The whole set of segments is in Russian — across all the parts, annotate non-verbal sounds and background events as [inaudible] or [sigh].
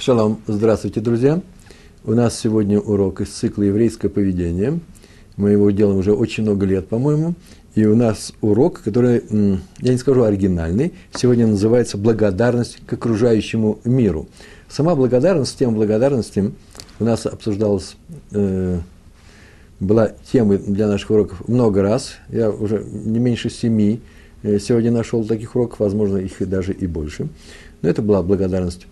Шалом, здравствуйте, друзья. У нас сегодня урок из цикла «Еврейское поведение». Мы его делаем уже очень много лет, по-моему. И у нас урок, который, я не скажу оригинальный, сегодня называется «Благодарность к окружающему миру». Сама благодарность, тема благодарности у нас обсуждалась, э, была темой для наших уроков много раз. Я уже не меньше семи э, сегодня нашел таких уроков, возможно, их и даже и больше. Но это была благодарность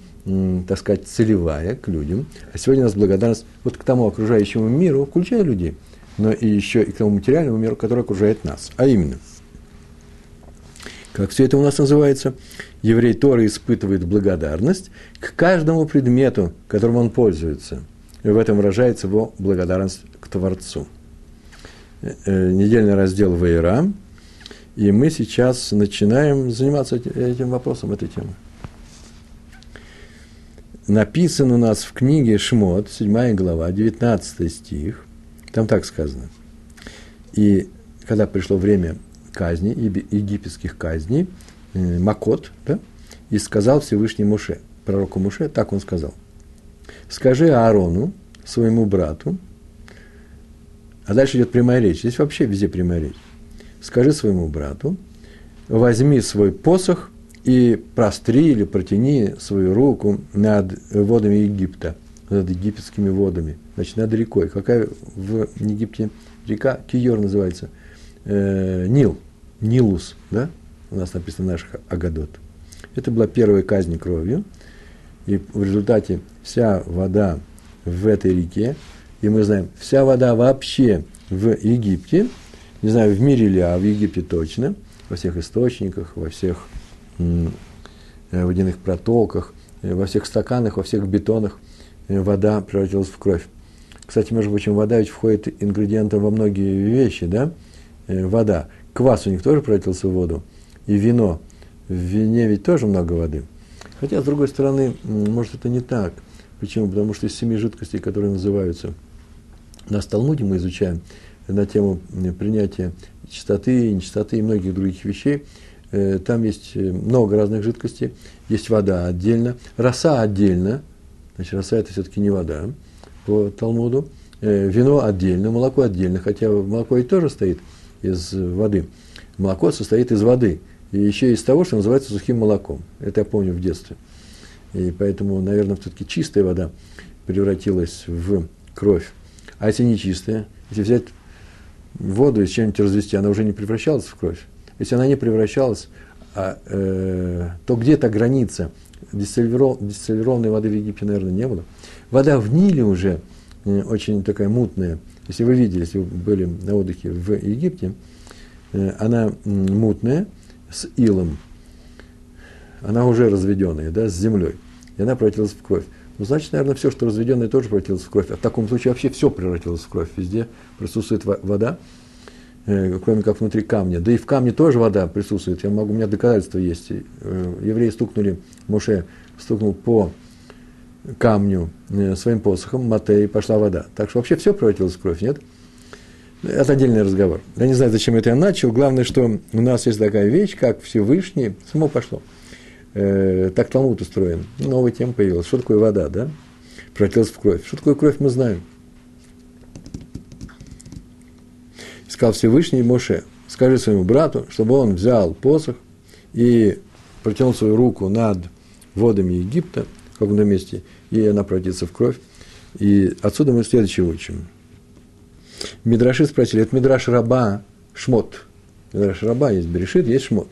так сказать, целевая к людям. А сегодня у нас благодарность вот к тому окружающему миру, включая людей, но и еще и к тому материальному миру, который окружает нас. А именно, как все это у нас называется, еврей Тора испытывает благодарность к каждому предмету, которым он пользуется. И в этом выражается его благодарность к Творцу. Э, э, недельный раздел Вейра, и мы сейчас начинаем заниматься этим вопросом, этой темой написан у нас в книге Шмот, 7 глава, 19 стих. Там так сказано. И когда пришло время казни, египетских казней, э, Макот, да, и сказал Всевышний Муше, пророку Муше, так он сказал. Скажи Аарону, своему брату, а дальше идет прямая речь. Здесь вообще везде прямая речь. Скажи своему брату, возьми свой посох и простри или протяни свою руку над водами Египта, над египетскими водами, значит, над рекой. Какая в Египте река? Киор называется. Э, Нил, Нилус, да? У нас написано наш Агадот. Это была первая казнь кровью, и в результате вся вода в этой реке, и мы знаем, вся вода вообще в Египте, не знаю, в мире ли, а в Египте точно, во всех источниках, во всех водяных протоках, э, во всех стаканах, во всех бетонах э, вода превратилась в кровь. Кстати, между прочим, вода ведь входит ингредиентом во многие вещи, да? Вода. Квас у них тоже превратился в воду. И вино. В вине ведь тоже много воды. Хотя, с другой стороны, может, это не так. Почему? Потому что из семи жидкостей, которые называются, на Талмуде мы изучаем на тему принятия чистоты, нечистоты и многих других вещей – Э, там есть э, много разных жидкостей, есть вода отдельно, роса отдельно, значит, роса это все-таки не вода по Талмуду, э, вино отдельно, молоко отдельно, хотя молоко и тоже состоит из воды. Молоко состоит из воды, и еще из того, что называется сухим молоком. Это я помню в детстве. И поэтому, наверное, все-таки чистая вода превратилась в кровь. А если не чистая, если взять воду и с чем-нибудь развести, она уже не превращалась в кровь. Если она не превращалась, а, э, то где-то граница дистиллированной воды в Египте, наверное, не было. Вода в Ниле уже э, очень такая мутная. Если вы видели, если вы были на отдыхе в Египте, э, она мутная, с илом. Она уже разведенная, да, с землей. И она превратилась в кровь. Ну, значит, наверное, все, что разведенное, тоже превратилось в кровь. А в таком случае вообще все превратилось в кровь. Везде присутствует вода. Э, кроме как внутри камня. Да и в камне тоже вода присутствует. Я могу, у меня доказательства есть. Э, евреи стукнули, Моше стукнул по камню э, своим посохом, мате, и пошла вода. Так что вообще все превратилось в кровь, нет? Это отдельный разговор. Я не знаю, зачем это я начал. Главное, что у нас есть такая вещь, как Всевышний, само пошло. Э, так Талмуд устроен. Новая тема появилась. Что такое вода, да? Превратилась в кровь. Что такое кровь, мы знаем. Сказал Всевышний Моше, скажи своему брату, чтобы он взял посох и протянул свою руку над водами Египта в каком-то месте, и она превратится в кровь. И отсюда мы следующее учим. Мидраши спросили, это Мидраш Раба Шмот. Мидраш Раба есть Берешит, есть Шмот.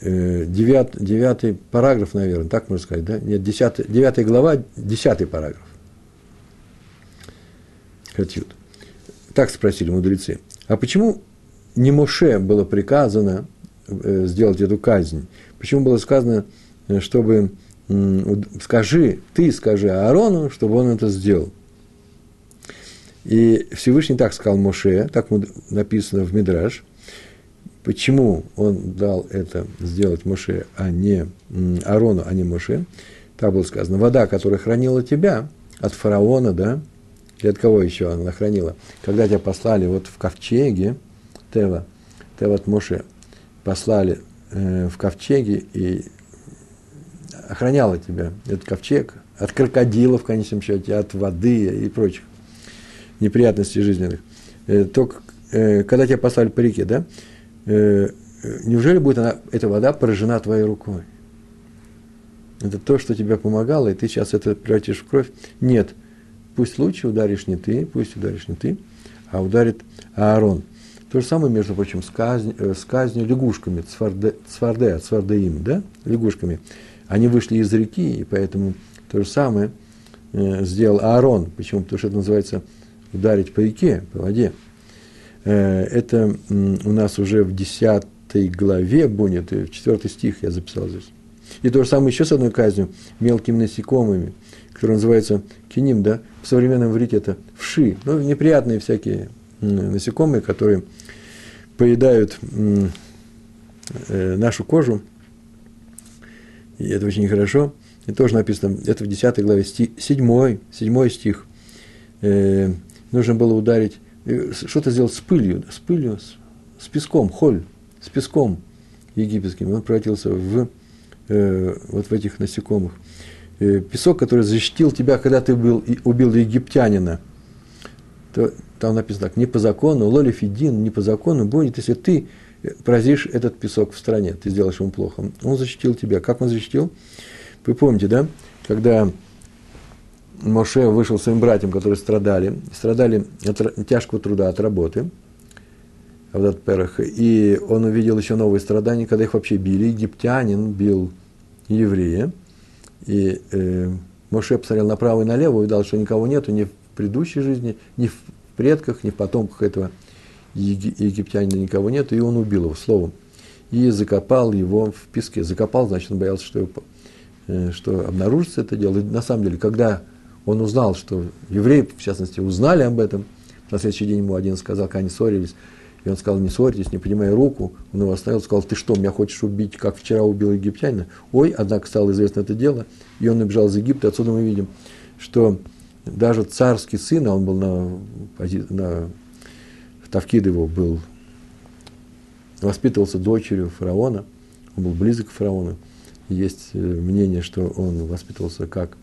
Э, девят, девятый параграф, наверное, так можно сказать, да? Нет, десятый, девятая глава, десятый параграф. Хатют. Так спросили мудрецы. А почему не Моше было приказано э, сделать эту казнь? Почему было сказано, э, чтобы скажи, ты скажи Аарону, чтобы он это сделал? И Всевышний так сказал Моше, так написано в Мидраш, почему он дал это сделать Моше, а не Аарону, а не Моше. Так было сказано, вода, которая хранила тебя от фараона, да, и от кого еще она хранила? Когда тебя послали вот в ковчеге, Тева, Тева от Моше, послали э, в ковчеге, и охраняла тебя, этот ковчег, от крокодилов, в конечном счете, от воды и прочих неприятностей жизненных. Э, только э, когда тебя послали по реке, да, э, неужели будет она, эта вода поражена твоей рукой? Это то, что тебе помогало, и ты сейчас это превратишь в кровь? Нет. Пусть лучше ударишь не ты, пусть ударишь не ты, а ударит Аарон. То же самое, между прочим, с, казнь, с казнью лягушками, цварде, цварде, цвардеим, да, лягушками. Они вышли из реки, и поэтому то же самое э, сделал Аарон. Почему? Потому что это называется ударить по реке, по воде. Э, это у нас уже в 10 главе будет, в 4 стих я записал здесь. И то же самое еще с одной казнью, мелкими насекомыми, которая называется киним, да, в современном иврите это вши, ну, неприятные всякие насекомые, которые поедают э, нашу кожу, и это очень нехорошо. И тоже написано, это в 10 главе, 7, 7 стих. Нужно было ударить, э, что-то сделать с пылью, с пылью, с, с песком, холь, с песком египетским. Он превратился в, э, вот в этих насекомых. Э, песок, который защитил тебя, когда ты убил, убил египтянина. То, там написано так, не по закону, лоли фидин, не по закону будет, если ты поразишь этот песок в стране, ты сделаешь ему плохо. Он защитил тебя. Как он защитил? Вы помните, да? Когда Моше вышел своим братьям, которые страдали, страдали от тяжкого труда, от работы, этот перах, и он увидел еще новые страдания, когда их вообще били. Египтянин бил еврея, и э, Моше посмотрел направо и налево, увидел, что никого нету ни в предыдущей жизни, ни в предках, ни в потомках этого египтянина никого нету, и он убил его словом. И закопал его в песке. Закопал, значит, он боялся, что, его, э, что обнаружится это дело. И на самом деле, когда он узнал, что евреи, в частности, узнали об этом. На следующий день ему один сказал, когда они ссорились, он сказал, не ссорьтесь, не поднимая руку. Он его оставил, сказал, ты что, меня хочешь убить, как вчера убил египтянина? Ой, однако стало известно это дело, и он убежал из Египта. Отсюда мы видим, что даже царский сын, а он был на, на Тавкид его был, воспитывался дочерью фараона, он был близок к фараону. Есть э, мнение, что он воспитывался как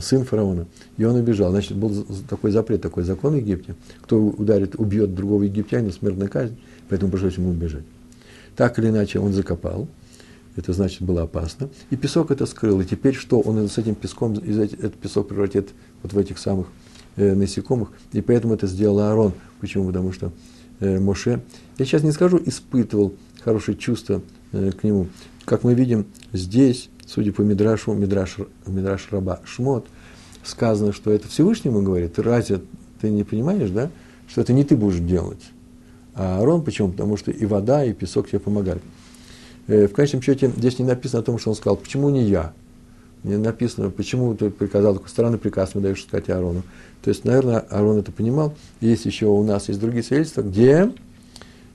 сын фараона, и он убежал. Значит, был такой запрет, такой закон в Египте. Кто ударит, убьет другого египтянина, смертная казнь, поэтому пришлось ему убежать. Так или иначе, он закопал, это значит было опасно, и песок это скрыл. И теперь что? Он с этим песком, этот песок превратит вот в этих самых э, насекомых, и поэтому это сделал Аарон. Почему? Потому что э, Моше, я сейчас не скажу, испытывал хорошее чувство э, к нему. Как мы видим здесь, судя по Мидрашу, Мидраш, Мидраш Раба Шмот, сказано, что это Всевышнему говорит, разве ты не понимаешь, да, что это не ты будешь делать, а Аарон, почему? Потому что и вода, и песок тебе помогали. Э, в конечном счете здесь не написано о том, что он сказал, почему не я? Не написано, почему ты приказал, такой странный приказ мне даешь сказать Аарону. То есть, наверное, Аарон это понимал. Есть еще у нас есть другие свидетельства, где,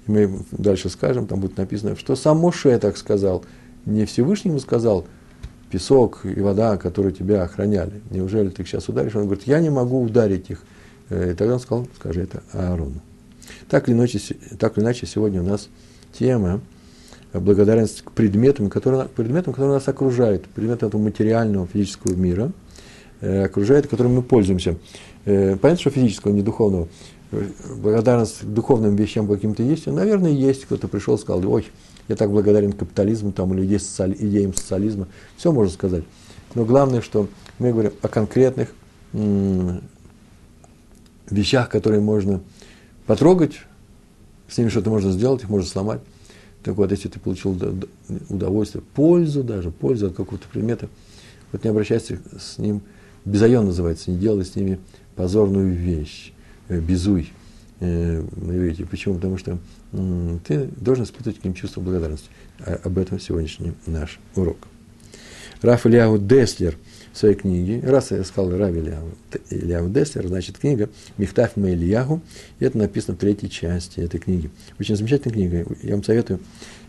мы дальше скажем, там будет написано, что сам Моше так сказал. Не Всевышнему сказал, песок и вода, которые тебя охраняли. Неужели ты их сейчас ударишь? Он говорит, я не могу ударить их. Э, и тогда он сказал, скажи это Аарону. Так или иначе, так или иначе сегодня у нас тема благодарность к предметам, которые, предметам, которые нас окружают, предметам этого материального, физического мира, э, окружает, которым мы пользуемся. Э, понятно, что физического, не духовного. Благодарность к духовным вещам каким-то есть? Наверное, есть. Кто-то пришел сказал, ой, я так благодарен капитализму там, или социали, идеям социализма. Все можно сказать. Но главное, что мы говорим о конкретных вещах, которые можно потрогать, с ними что-то можно сделать, их можно сломать. Так вот, если ты получил удовольствие, пользу даже, пользу от какого-то предмета, вот не обращайся с ним, безайон называется, не делай с ними позорную вещь, э, безуй на иврите. Почему? Потому что ты должен испытывать к ним чувство благодарности. А, об этом сегодняшний наш урок. Раф Ильяу Деслер в своей книге, раз я сказал Раф Ильяу Деслер, значит, книга Михтаф Мейлияху, и это написано в третьей части этой книги. Очень замечательная книга, я вам советую.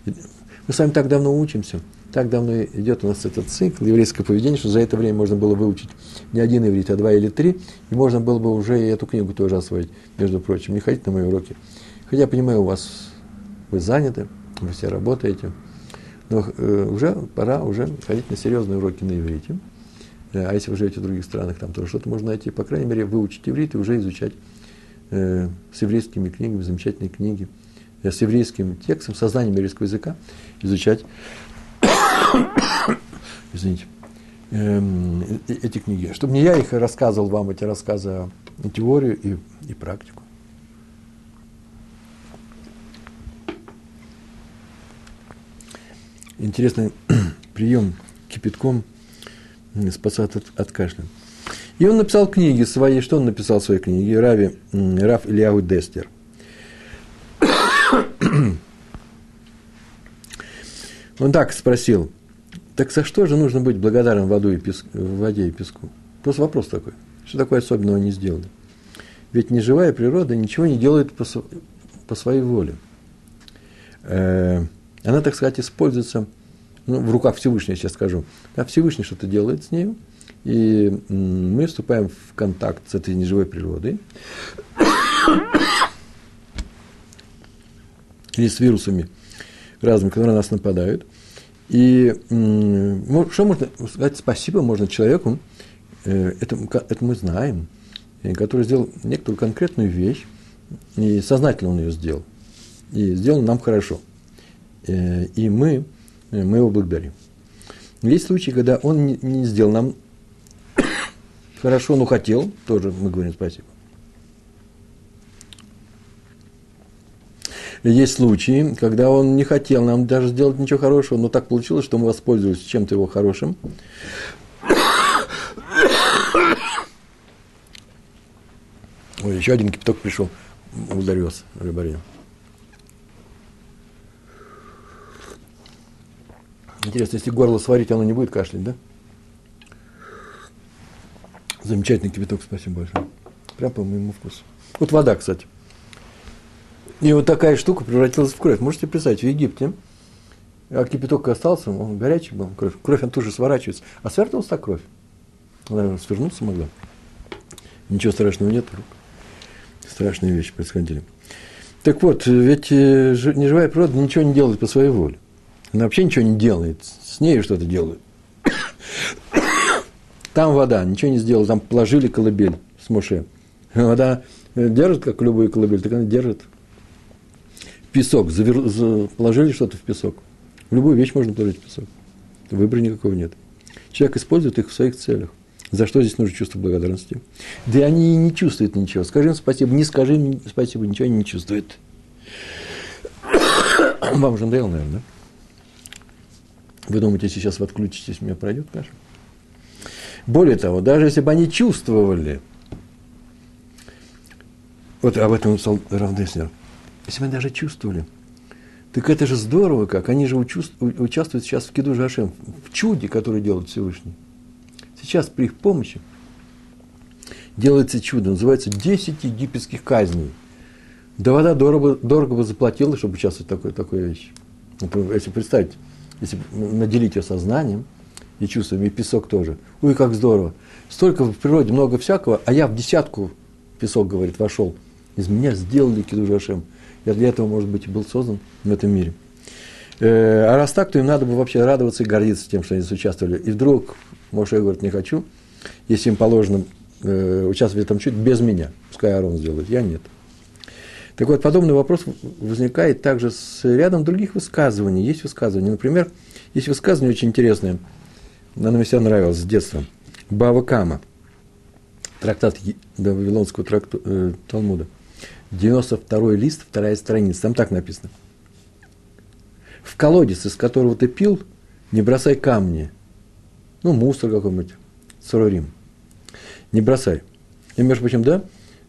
Мы с вами так давно учимся, так давно идет у нас этот цикл еврейское поведение, что за это время можно было выучить не один иврит, а два или три, и можно было бы уже и эту книгу тоже освоить, между прочим. Не ходите на мои уроки. Хотя я понимаю, у вас вы заняты, вы все работаете, Но э, уже пора уже ходить на серьезные уроки на иврите. Э, а если вы живете в других странах, там тоже что-то можно найти. По крайней мере, выучить иврит и уже изучать э, с еврейскими книгами, замечательные книги, э, с еврейским текстом, сознанием еврейского языка, изучать, [coughs] извините, э, эти книги. Чтобы не я их рассказывал вам, эти рассказы, а теорию и, и практику. Интересный [coughs] прием кипятком спасает от, от кашля. И он написал книги свои. Что он написал в своей книге? Рави, Раф Ильяу Дестер. [coughs] Он так спросил, так за что же нужно быть благодарным воду и песку, воде и песку? Просто вопрос такой. Что такое особенного не сделали? Ведь неживая природа ничего не делает по, по своей воле. Э, она, так сказать, используется ну, в руках Всевышнего, я сейчас скажу. А Всевышний что-то делает с ней, и мы вступаем в контакт с этой неживой природой. [coughs] Или с вирусами разными, которые на нас нападают. И что можно сказать спасибо можно человеку, э, это, это мы знаем, который сделал некоторую конкретную вещь, и сознательно он ее сделал. И сделал нам хорошо. Э, и мы, мы его благодарим. Есть случаи, когда он не сделал нам [coughs] хорошо, но хотел, тоже мы говорим спасибо. Есть случаи, когда он не хотел нам даже сделать ничего хорошего, но так получилось, что мы воспользовались чем-то его хорошим. Ой, еще один кипяток пришел, ударился рыбарем. Интересно, если горло сварить, оно не будет кашлять, да? Замечательный кипяток, спасибо большое. Прям по моему вкусу. Вот вода, кстати. И вот такая штука превратилась в кровь. Можете представить, в Египте, а кипяток остался, он горячий был, кровь, кровь он тоже сворачивается. А свернулась так кровь. Она свернуться могла. Ничего страшного нет. Страшные вещи происходили. Так вот, ведь э, неживая природа ничего не делает по своей воле. Она вообще ничего не делает. С ней что-то делают. [coughs] Там вода, ничего не сделала. Там положили колыбель с Моше. Вода держит, как любую колыбель, так она держит песок, завер... положили что-то в песок. Любую вещь можно положить в песок. Выбора никакого нет. Человек использует их в своих целях. За что здесь нужно чувство благодарности? Да и они не чувствуют ничего. Скажи им спасибо, не скажи им спасибо, ничего они не чувствуют. [coughs] Вам же надоело, наверное, да? Вы думаете, сейчас вы отключитесь, меня пройдет каша? Более того, даже если бы они чувствовали, вот об этом написал Равдеснер, если мы даже чувствовали, так это же здорово как. Они же участвуют сейчас в Киду Жашем, в чуде, которое делает Всевышний. Сейчас при их помощи делается чудо, называется 10 египетских казней. Да вода дорого, дорого бы заплатила, чтобы участвовать в такой, такой вещи. Если представить, если наделить ее сознанием и чувствами, и песок тоже. Ой, как здорово. Столько в природе много всякого, а я в десятку, песок говорит, вошел. Из меня сделали Киду Жашем. Я для этого, может быть, и был создан в этом мире. Э, а раз так, то им надо бы вообще радоваться и гордиться тем, что они участвовали. И вдруг Моше говорит, не хочу, если им положено э, участвовать в этом чуть без меня, пускай Арон сделает, я нет. Так вот, подобный вопрос возникает также с рядом других высказываний. Есть высказывания, например, есть высказывание очень интересное, оно мне всегда нравилось с детства. Бава Кама, трактат Вавилонского тракту, э, Талмуда. 92 лист, вторая страница, там так написано. В колодец, из которого ты пил, не бросай камни. Ну, мусор какой-нибудь, сорорим. Не бросай. И, между прочим, да,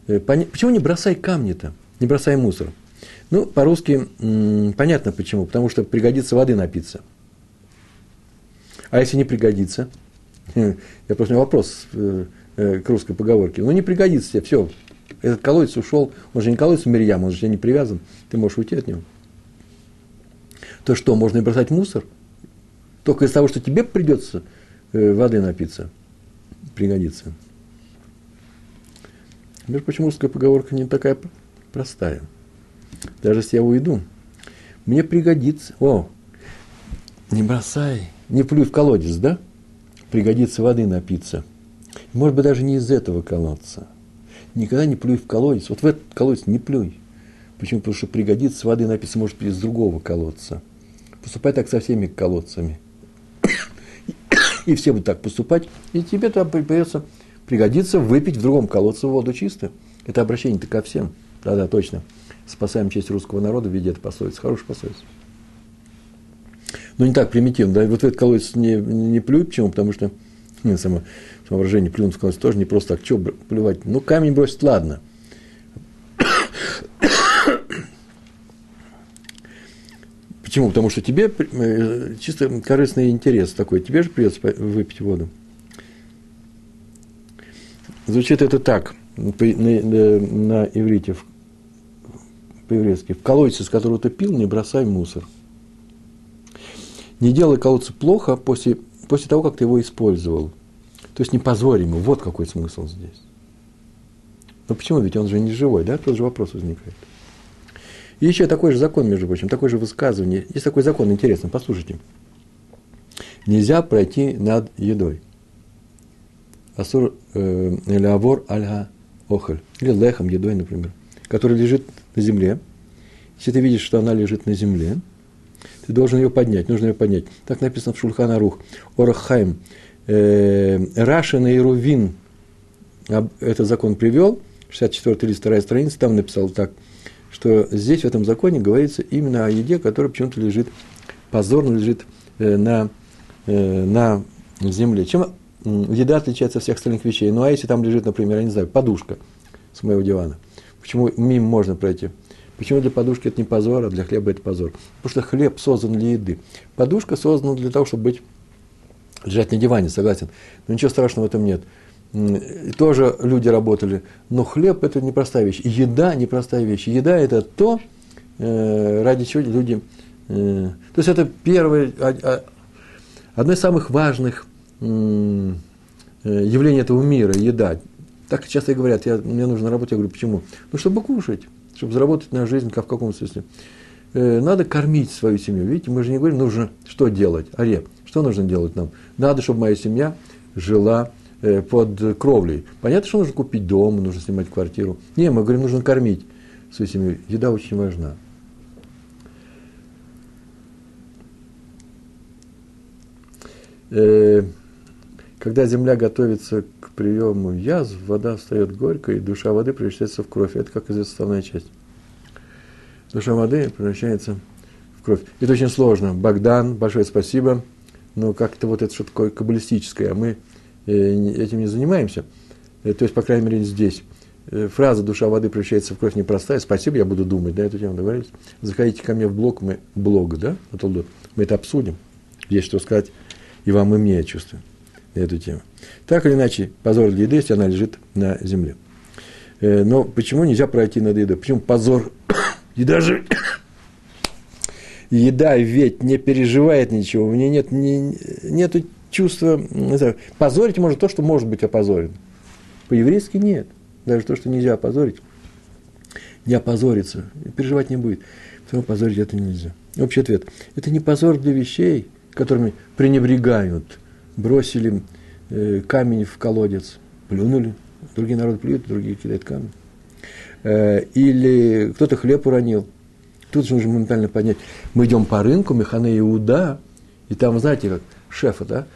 э, почему не бросай камни-то? Не бросай мусор. Ну, по-русски понятно почему. Потому что пригодится воды напиться. А если не пригодится? [laughs] Я просто вопрос э, э, к русской поговорке. Ну, не пригодится тебе, все, этот колодец ушел, он же не колодец Мирьям, он же не привязан, ты можешь уйти от него. То что, можно и бросать мусор? Только из того, что тебе придется э, воды напиться, пригодится. Между прочим, русская поговорка не такая простая. Даже если я уйду, мне пригодится. О, не бросай, не плюй в колодец, да? Пригодится воды напиться. Может быть, даже не из этого колодца. Никогда не плюй в колодец. Вот в этот колодец не плюй. Почему? Потому что пригодится воды напиться, может быть, из другого колодца. Поступай так со всеми колодцами. И все будут так поступать, и тебе туда придется пригодится выпить в другом колодце воду чистую. Это обращение-то ко всем. Да-да, точно. Спасаем честь русского народа в виде этой пословицы. Хорошая пословица. Но не так примитивно. Да? Вот в этот колодец не, не плюй. Почему? Потому что ну, само, само выражение плюнуть колодец тоже не просто так. Что плювать? Ну, камень бросить, ладно. Почему? Потому что тебе э, чисто корыстный интерес такой. Тебе же придется выпить воду. Звучит это так, на, на, на иврите, по-еврейски. В колодце, с которого ты пил, не бросай мусор. Не делай колодца плохо после, после того, как ты его использовал. То есть не позорь ему. Вот какой смысл здесь. Но почему? Ведь он же не живой, да? Тот же вопрос возникает. И еще такой же закон, между прочим, такое же высказывание. Есть такой закон, интересно, послушайте. Нельзя пройти над едой. Асур э, или авор альга охоль. Или лехом, едой, например. Который лежит на земле. Если ты видишь, что она лежит на земле, ты должен ее поднять, нужно ее поднять. Так написано в Шульхана Рух. Орахайм. Э, Рашин и Рувин этот закон привел, 64 лист, вторая страница, там написал так, что здесь в этом законе говорится именно о еде, которая почему-то лежит, позорно лежит э, на, э, на земле. Чем еда отличается от всех остальных вещей? Ну, а если там лежит, например, я не знаю, подушка с моего дивана, почему мимо можно пройти? Почему для подушки это не позор, а для хлеба это позор? Потому что хлеб создан для еды. Подушка создана для того, чтобы быть, лежать на диване, согласен. Но ничего страшного в этом нет. И тоже люди работали. Но хлеб – это непростая вещь. Еда – непростая вещь. Еда – это то, э, ради чего люди… Э, то есть, это первое, одно из самых важных э, явлений этого мира – еда. Так часто и говорят, я, мне нужно работать. Я говорю, почему? Ну, чтобы кушать, чтобы заработать на жизнь, как в каком смысле. Надо кормить свою семью. Видите, мы же не говорим, нужно что делать. Аре, что нужно делать нам? Надо, чтобы моя семья жила Э, под кровлей. Понятно, что нужно купить дом, нужно снимать квартиру. Не, мы говорим, нужно кормить свою семью. Еда очень важна. Э, когда земля готовится к приему язв, вода встает горькой, и душа воды превращается в кровь. Это, как известно, составная часть. Душа воды превращается в кровь. Это очень сложно. Богдан, большое спасибо. Но как-то вот это что такое каббалистическое, а мы Э, этим не занимаемся. Э, то есть, по крайней мере, здесь. Э, фраза «душа воды превращается в кровь» непростая. Спасибо, я буду думать на эту тему, договорились? Заходите ко мне в блог, мы, блог, да, мы это обсудим. Есть что сказать и вам, и мне, я чувствую, эту тему. Так или иначе, позор для еды, если она лежит на земле. Но почему нельзя пройти над едой? Почему позор? [coughs] Еда же еда ведь не переживает ничего, у нее нет, не, нету чувство, не знаю, позорить может то, что может быть опозорено. По-еврейски нет. Даже то, что нельзя опозорить, не опозорится, переживать не будет. Потому позорить это нельзя. Общий ответ. Это не позор для вещей, которыми пренебрегают. Бросили э, камень в колодец, плюнули. Другие народы плюют, другие кидают камень. Э, или кто-то хлеб уронил. Тут же нужно моментально поднять. Мы идем по рынку, Механе Иуда, и там, знаете, как шефа, да,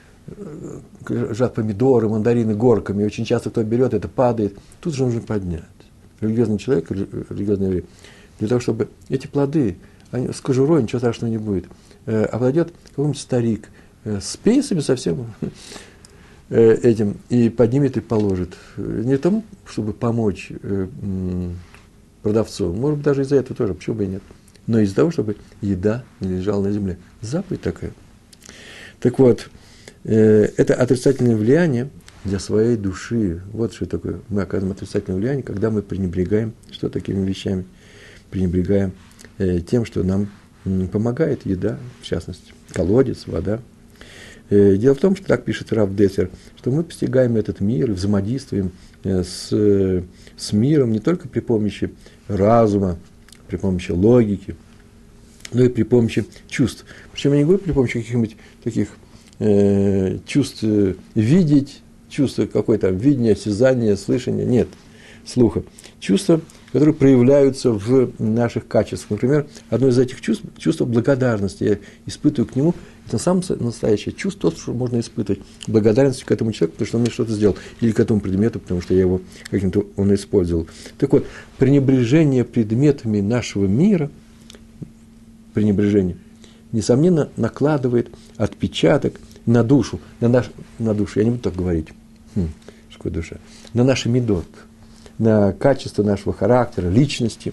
лежат помидоры, мандарины горками, очень часто кто берет, это падает. Тут же нужно поднять. Религиозный человек, религиозный еврей, для того, чтобы эти плоды, они, с кожурой ничего страшного не будет. Э, подойдет какой-нибудь старик э, с пейсами совсем [laughs] э, этим, и поднимет и положит. Не тому, чтобы помочь продавцу, может быть, даже из-за этого тоже, почему бы и нет. Но из-за того, чтобы еда не лежала на земле. Заповедь такая. Так вот, Э, это отрицательное влияние для своей души. Вот что такое. Мы оказываем отрицательное влияние, когда мы пренебрегаем, что такими вещами, пренебрегаем э, тем, что нам помогает еда, в частности, колодец, вода. Э, дело в том, что так пишет Раф Дессер, что мы постигаем этот мир, взаимодействуем с, с миром не только при помощи разума, при помощи логики, но и при помощи чувств. Причем я не говорю при помощи каких-нибудь таких э, чувств э, видеть, чувства какое-то видение, осязание, слышание, нет, слуха. Чувства, которые проявляются в наших качествах. Например, одно из этих чувств – чувство благодарности. Я испытываю к нему, это самое настоящее чувство, то, что можно испытывать. Благодарность к этому человеку, потому что он мне что-то сделал. Или к этому предмету, потому что я его каким-то он использовал. Так вот, пренебрежение предметами нашего мира, пренебрежение, несомненно, накладывает отпечаток на душу, на, наш, на душу, я не буду так говорить, хм, душа, на наш медот, на качество нашего характера, личности.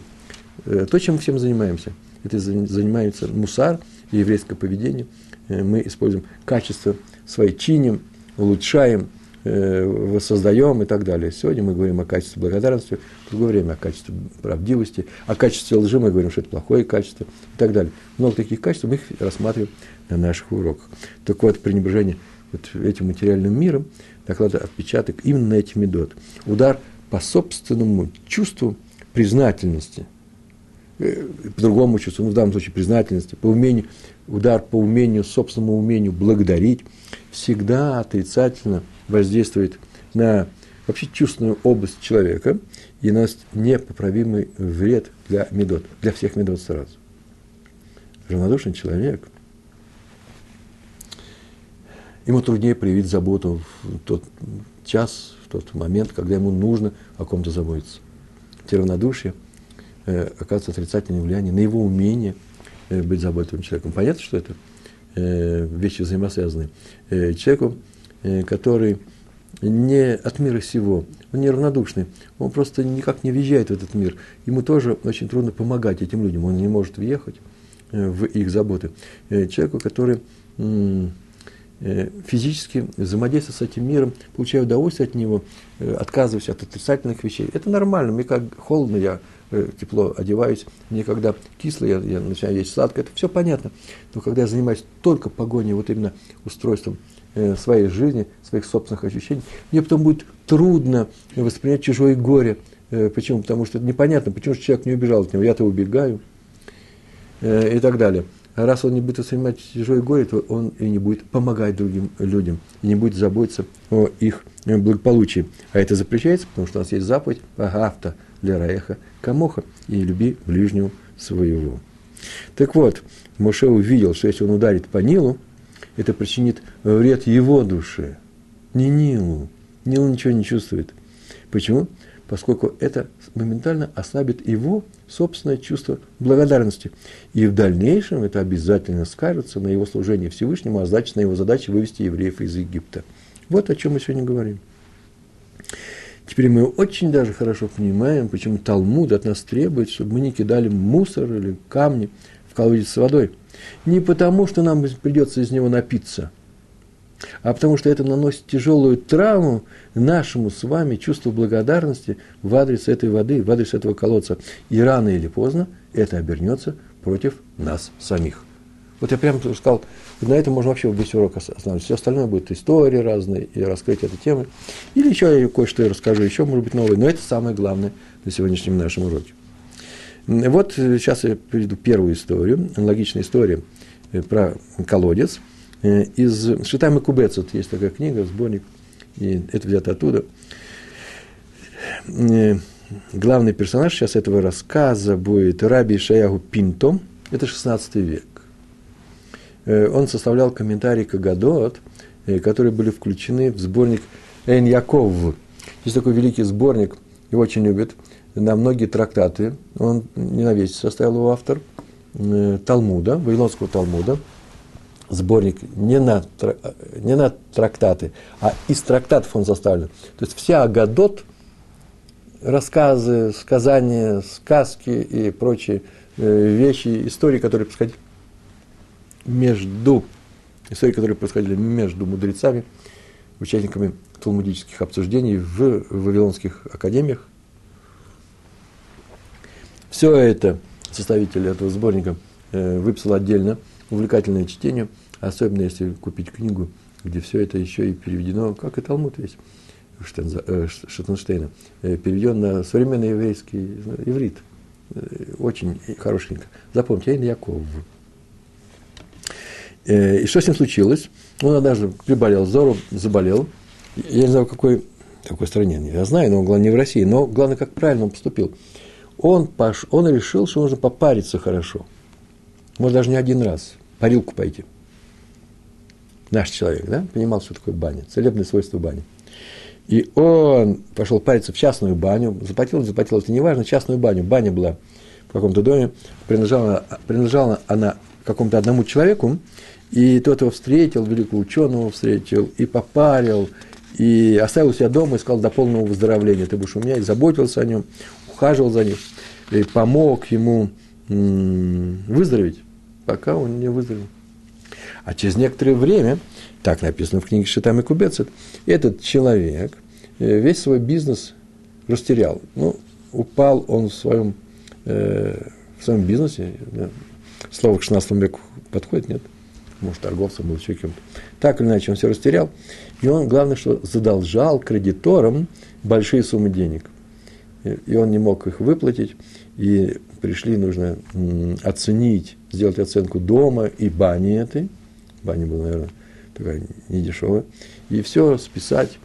Э, то, чем мы всем занимаемся. Это занимается мусар и еврейское поведение. Э, мы используем качество свои, чиним, улучшаем, э, воссоздаем и так далее. Сегодня мы говорим о качестве благодарности, в другое время о качестве правдивости, о качестве лжи мы говорим, что это плохое качество и так далее. Много таких качеств, мы их рассматриваем на наших уроках. Так вот, пренебрежение вот этим материальным миром накладывает отпечаток именно на эти медот. Удар по собственному чувству признательности, э, по другому чувству, ну, в данном случае признательности, по умению, удар по умению, собственному умению благодарить, всегда отрицательно воздействует на вообще чувственную область человека и наносит непоправимый вред для медот, для всех медот сразу. Равнодушный человек – ему труднее проявить заботу в тот час, в тот момент, когда ему нужно о ком-то заботиться. Те равнодушие э, оказывает отрицательное влияние на его умение э, быть заботливым человеком. Понятно, что это э, вещи взаимосвязанные. Э, человеку, который не от мира сего, он неравнодушный, он просто никак не въезжает в этот мир. Ему тоже очень трудно помогать этим людям, он не может въехать в их заботы. Человеку, который физически взаимодействую с этим миром, получаю удовольствие от него, отказываюсь от отрицательных вещей. Это нормально. Мне как холодно, я тепло одеваюсь, мне когда кисло, я, я начинаю есть сладкое, это все понятно. Но когда я занимаюсь только погоней, вот именно устройством своей жизни, своих собственных ощущений, мне потом будет трудно воспринять чужое горе. Почему? Потому что это непонятно, почему же человек не убежал от него, я-то убегаю и так далее. А раз он не будет воспринимать чужое горе, то он и не будет помогать другим людям, и не будет заботиться о их благополучии. А это запрещается, потому что у нас есть заповедь «Агавта лераеха камоха» и «люби ближнего своего». Так вот, Моше увидел, что если он ударит по Нилу, это причинит вред его душе, не Нилу. Нил ничего не чувствует. Почему? Поскольку это моментально ослабит его собственное чувство благодарности. И в дальнейшем это обязательно скажется на его служении Всевышнему, а значит на его задаче вывести евреев из Египта. Вот о чем мы сегодня говорим. Теперь мы очень даже хорошо понимаем, почему Талмуд от нас требует, чтобы мы не кидали мусор или камни в колодец с водой. Не потому, что нам придется из него напиться – а потому что это наносит тяжелую травму нашему с вами чувству благодарности в адрес этой воды, в адрес этого колодца. И рано или поздно это обернется против нас самих. Вот я прямо сказал, на этом можно вообще весь урок останавливаться. Все остальное будет истории разные и раскрытие этой темы. Или еще я кое-что я расскажу, еще может быть новое. Но это самое главное на сегодняшнем нашем уроке. Вот сейчас я приведу первую историю, аналогичная история э, про колодец – Э, из Шитамы Кубец, вот есть такая книга, сборник, и это взято оттуда. Э, главный персонаж сейчас этого рассказа будет Раби Шаягу Пинто, это 16 век. Э, он составлял комментарии к Агадот, которые были включены в сборник Эн Яков. Есть такой великий сборник, его очень любят, на многие трактаты. Он не на весь составил его автор, Талмуда, Вавилонского Талмуда – сборник не на, не на трактаты, а из трактатов он составлен. То есть вся Агадот, рассказы, сказания, сказки и прочие э, вещи, истории, которые происходили между, истории, которые происходили между мудрецами, участниками талмудических обсуждений в вавилонских академиях. Все это составитель этого сборника э, выписал отдельно – увлекательное чтение, особенно если купить книгу, где все это еще и переведено, как и Талмуд весь Штенза, э, э, переведен на современный еврейский иврит. очень хорошенько. Запомните, я Яков. И что с ним случилось? Он однажды приболел, здорово заболел. Я не знаю, в какой, какой стране, я знаю, но главное не в России, но главное, как правильно он поступил. Он, пош, он решил, что нужно попариться хорошо. Может, даже не один раз. Парилку пойти. Наш человек, да, понимал, что такое баня, целебные свойства бани. И он пошел париться в частную баню, заплатил, заплатил, это не важно, частную баню. Баня была в каком-то доме, принадлежала, принадлежала она какому-то одному человеку, и тот его встретил, великого ученого встретил, и попарил, и оставил себя дома и сказал до полного выздоровления, ты будешь у меня, и заботился о нем, ухаживал за ним, и помог ему выздороветь, пока он не выздоровел. А через некоторое время, так написано в книге Шитам и Кубецет, этот человек э, весь свой бизнес растерял. Ну, упал он в своем, э, в своем бизнесе, слово к 16 веку подходит, нет? Может, торговцем был, еще кем-то. Так или иначе, он все растерял. И он, главное, что задолжал кредиторам большие суммы денег. И он не мог их выплатить. И пришли, нужно оценить, сделать оценку дома и бани этой. Баня была, наверное, такая недешевая. И все списать,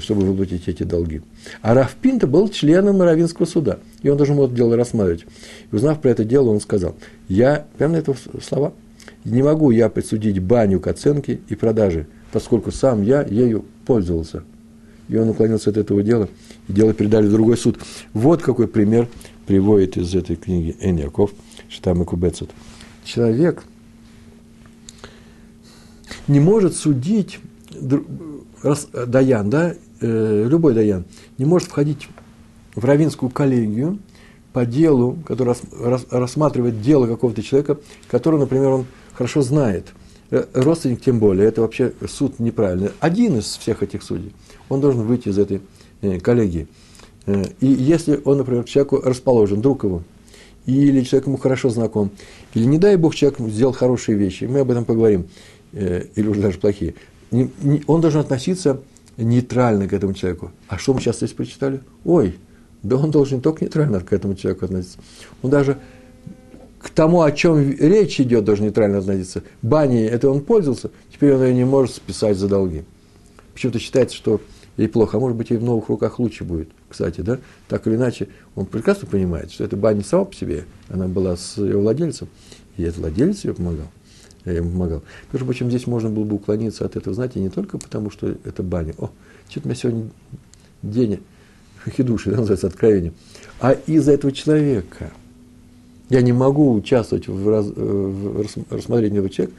чтобы выплатить эти долги. А Рафпинта был членом Равинского суда. И он должен был это дело рассматривать. И узнав про это дело, он сказал, я, прямо на это слова, не могу я присудить баню к оценке и продаже, поскольку сам я ею пользовался. И он уклонился от этого дела, и дело передали в другой суд. Вот какой пример приводит из этой книги Эньяков, Штам и Кубецет. Человек не может судить, Даян, да, э, любой Даян, не может входить в равинскую коллегию по делу, который рассматривает дело какого-то человека, который, например, он хорошо знает. Э, родственник тем более, это вообще суд неправильный. Один из всех этих судей, он должен выйти из этой э, коллегии. Э, и если он, например, человеку расположен, друг его, или человек ему хорошо знаком, или, не дай бог, человек сделал хорошие вещи, мы об этом поговорим, или уже даже плохие, он должен относиться нейтрально к этому человеку. А что мы сейчас здесь прочитали? Ой, да он должен не только нейтрально к этому человеку относиться, он даже к тому, о чем речь идет, должен нейтрально относиться. Бани, это он пользовался, теперь он ее не может списать за долги. Почему-то считается, что ей плохо, а может быть, ей в новых руках лучше будет, кстати, да? Так или иначе, он прекрасно понимает, что эта баня сама по себе, она была с ее владельцем, и этот владелец ее помогал, я ему помогал. Между прочим, здесь можно было бы уклониться от этого, знаете, не только потому, что это баня. О, что-то у меня сегодня день хидуши, да, называется, откровение. А из-за этого человека – я не могу участвовать в, раз, э, в рассмотрении этого человека,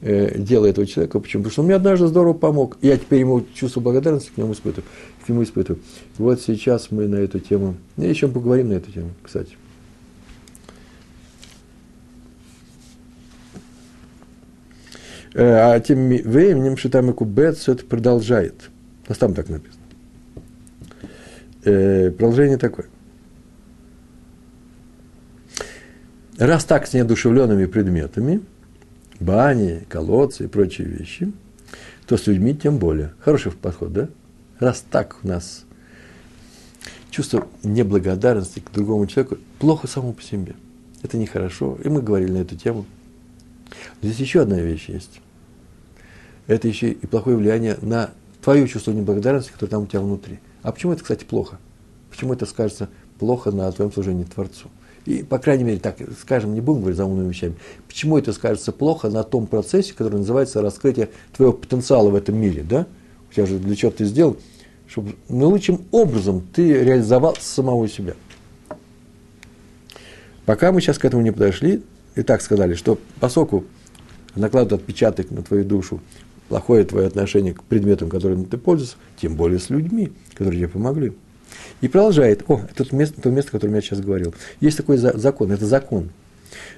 э, дела этого человека. Почему? Потому что он мне однажды здорово помог. Я теперь ему чувство благодарности к нему испытываю. К нему испытываю. Вот сейчас мы на эту тему, и еще поговорим на эту тему, кстати. Э, а тем временем Шитам Кубет все это продолжает. У нас там так написано. Э, продолжение такое. Раз так с неодушевленными предметами, бани, колодцы и прочие вещи, то с людьми тем более. Хороший подход, да? Раз так у нас чувство неблагодарности к другому человеку плохо само по себе. Это нехорошо. И мы говорили на эту тему. Здесь еще одна вещь есть. Это еще и плохое влияние на твое чувство неблагодарности, которое там у тебя внутри. А почему это, кстати, плохо? Почему это скажется плохо на твоем служении Творцу? И, по крайней мере, так скажем, не будем говорить за умными вещами. Почему это скажется плохо на том процессе, который называется раскрытие твоего потенциала в этом мире, да? У тебя же для чего ты сделал? Чтобы наилучшим образом ты реализовал самого себя. Пока мы сейчас к этому не подошли, и так сказали, что поскольку накладывают отпечаток на твою душу, плохое твое отношение к предметам, которыми ты пользуешься, тем более с людьми, которые тебе помогли – и продолжает. О, это место, то место, о котором я сейчас говорил. Есть такой закон, это закон.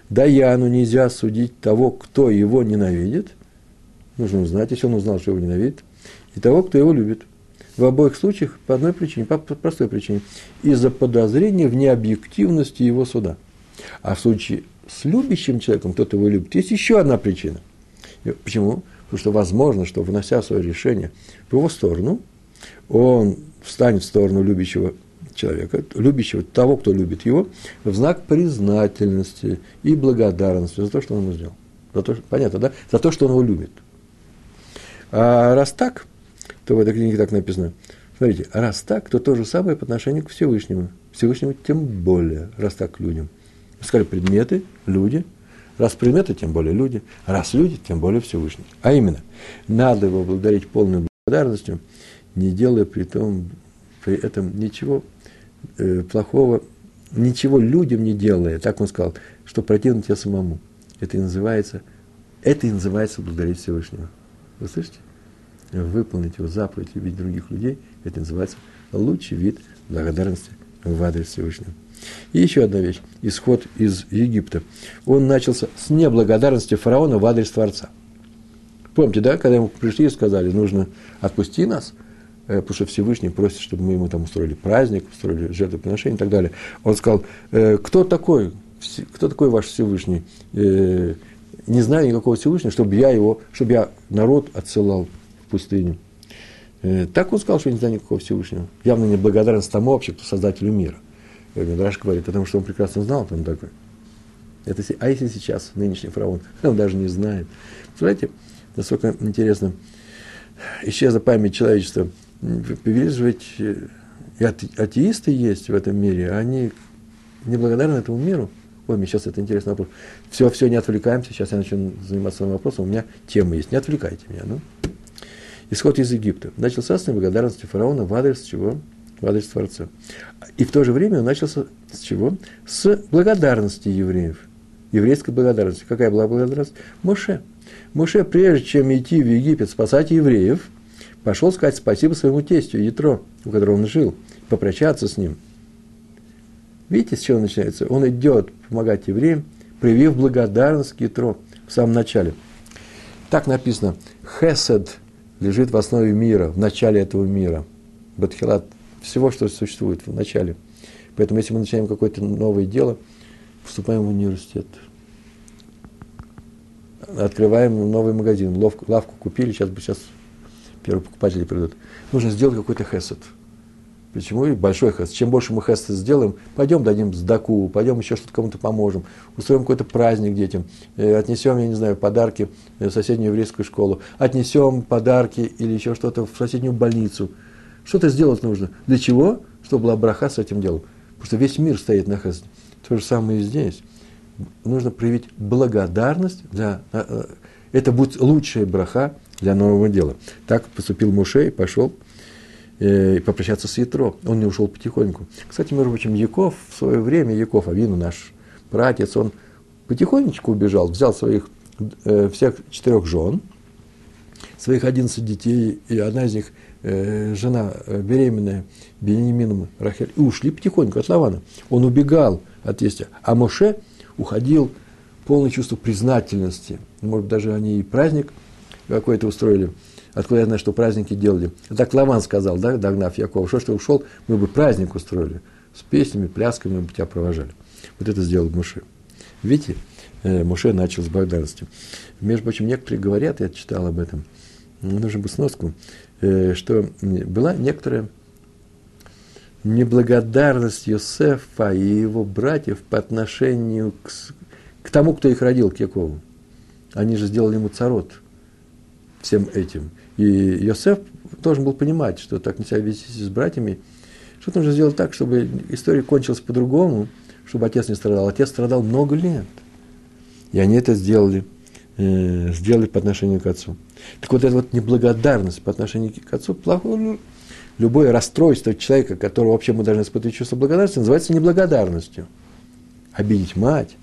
Даяну нельзя судить того, кто его ненавидит. Нужно узнать, если он узнал, что его ненавидит. И того, кто его любит. В обоих случаях по одной причине, по простой причине. Из-за подозрения в необъективности его суда. А в случае с любящим человеком, тот его любит, есть еще одна причина. Почему? Потому что возможно, что внося свое решение в его сторону, он встанет в сторону любящего человека, любящего того, кто любит его, в знак признательности и благодарности за то, что он ему сделал. За то, понятно, да? За то, что он его любит. А раз так, то в этой книге так написано. Смотрите, раз так, то то же самое по отношению к Всевышнему. Всевышнему тем более, раз так к людям. Сказали предметы, люди. Раз предметы, тем более люди. Раз люди, тем более Всевышний. А именно, надо его благодарить полной благодарностью, не делая при, том, при этом ничего э, плохого, ничего людям не делая, так он сказал, что противно тебе самому. Это и называется, это и называется благодарить Всевышнего. Вы слышите? Выполнить его заповедь, любить других людей, это называется лучший вид благодарности в адрес Всевышнего. И еще одна вещь. Исход из Египта. Он начался с неблагодарности фараона в адрес Творца. Помните, да, когда ему пришли и сказали, нужно отпусти нас, потому что Всевышний просит, чтобы мы ему там устроили праздник, устроили жертвоприношение и так далее. Он сказал, «Э, кто такой, кто такой ваш Всевышний? Э, не знаю никакого Всевышнего, чтобы я его, чтобы я народ отсылал в пустыню. Так он сказал, что не знаю никакого Всевышнего. Явно не благодарность тому вообще, кто создателю мира. Медраж говорит, потому что он прекрасно знал, кто он такой. Это, а если сейчас нынешний фараон, [laughs] он даже не знает. Представляете, насколько интересно, исчезла память человечества. Же ведь и атеисты есть в этом мире, а они неблагодарны этому миру. Ой, мне сейчас это интересный вопрос. Все, все, не отвлекаемся, сейчас я начну заниматься этим вопросом, у меня тема есть, не отвлекайте меня. Ну. Исход из Египта. Начался с неблагодарности фараона в адрес чего? В адрес Творца. И в то же время он начался с чего? С благодарности евреев. Еврейской благодарности. Какая была благодарность? Моше. Моше, прежде чем идти в Египет спасать евреев, пошел сказать спасибо своему тестю Ятро, у которого он жил, попрощаться с ним. Видите, с чего начинается? Он идет помогать евреям, проявив благодарность к Ятро в самом начале. Так написано, Хесед лежит в основе мира, в начале этого мира. Батхилат всего, что существует в начале. Поэтому, если мы начинаем какое-то новое дело, вступаем в университет, открываем новый магазин, лавку, купили, сейчас, сейчас первые покупатели придут. Нужно сделать какой-то хесед. Почему? И большой хесед. Чем больше мы хесед сделаем, пойдем дадим сдаку, пойдем еще что-то кому-то поможем, устроим какой-то праздник детям, э, отнесем, я не знаю, подарки в соседнюю еврейскую школу, отнесем подарки или еще что-то в соседнюю больницу – что-то сделать нужно. Для чего? Чтобы была браха с этим делом. Потому что весь мир стоит на хесде. То же самое и здесь. Нужно проявить благодарность для... Э, э, это будет лучшая браха для нового дела. Так поступил Муше и пошел э, попрощаться с Ятро. Он не ушел потихоньку. Кстати, между прочим, Яков в свое время, Яков, Авину наш братец, он потихонечку убежал, взял своих э, всех четырех жен, своих одиннадцать детей, и одна из них – Э, жена э, беременная Бенемином Рахель, и ушли потихоньку от Лавана. Он убегал от тестя, а Моше уходил полное чувство признательности. Может, даже они и праздник какой-то устроили. Откуда я знаю, что праздники делали. Так Лаван сказал, да, догнав Якова, что ж ты ушел, мы бы праздник устроили. С песнями, плясками мы бы тебя провожали. Вот это сделал Моше. Видите, э, Моше начал с благодарности. Между прочим, некоторые говорят, я читал об этом, нужно бы сноску, Э, что была некоторая неблагодарность Йосефа и его братьев по отношению к, к тому, кто их родил, к Якову. Они же сделали ему царот всем этим. И Йосеф должен был понимать, что так нельзя вести с братьями. Что нужно сделать так, чтобы история кончилась по-другому, чтобы отец не страдал. Отец страдал много лет. И они это сделали, э, сделали по отношению к отцу. Так вот эта вот неблагодарность по отношению к отцу, плохое, ну, любое расстройство человека, которого вообще мы должны испытывать чувство благодарности, называется неблагодарностью. Обидеть мать,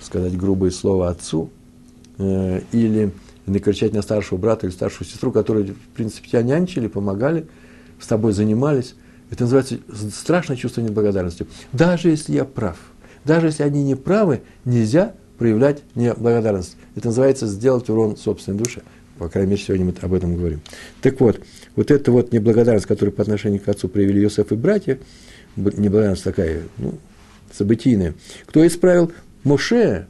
сказать грубые слова отцу, э, или накричать на старшего брата или старшую сестру, которые, в принципе, тебя нянчили, помогали, с тобой занимались. Это называется страшное чувство неблагодарности. Даже если я прав, даже если они не правы, нельзя проявлять неблагодарность. Это называется сделать урон собственной душе. По крайней мере, сегодня мы об этом говорим. Так вот, вот эта вот неблагодарность, которую по отношению к отцу проявили Иосиф и братья, неблагодарность такая, ну, событийная. Кто исправил? Моше.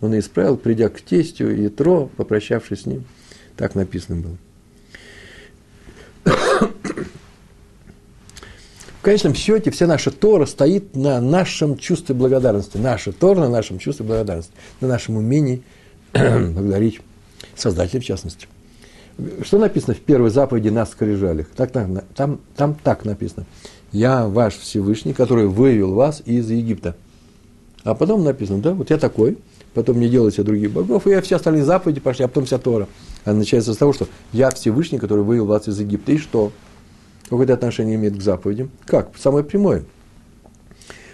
Он исправил, придя к тестю и Тро, попрощавшись с ним. Так написано было. В конечном счете вся наша Тора стоит на нашем чувстве благодарности. Наша Тора на нашем чувстве благодарности, на нашем умении [clears throat] благодарить Создателя в частности. Что написано в первой заповеди на скрижалях? Так, там, там, там так написано. «Я ваш Всевышний, который вывел вас из Египта». А потом написано, да, вот я такой, потом не делайте других богов, и все остальные заповеди пошли, а потом вся Тора. Она начинается с того, что «я Всевышний, который вывел вас из Египта». И что? Какое это отношение имеет к заповедям? Как? Самое прямое.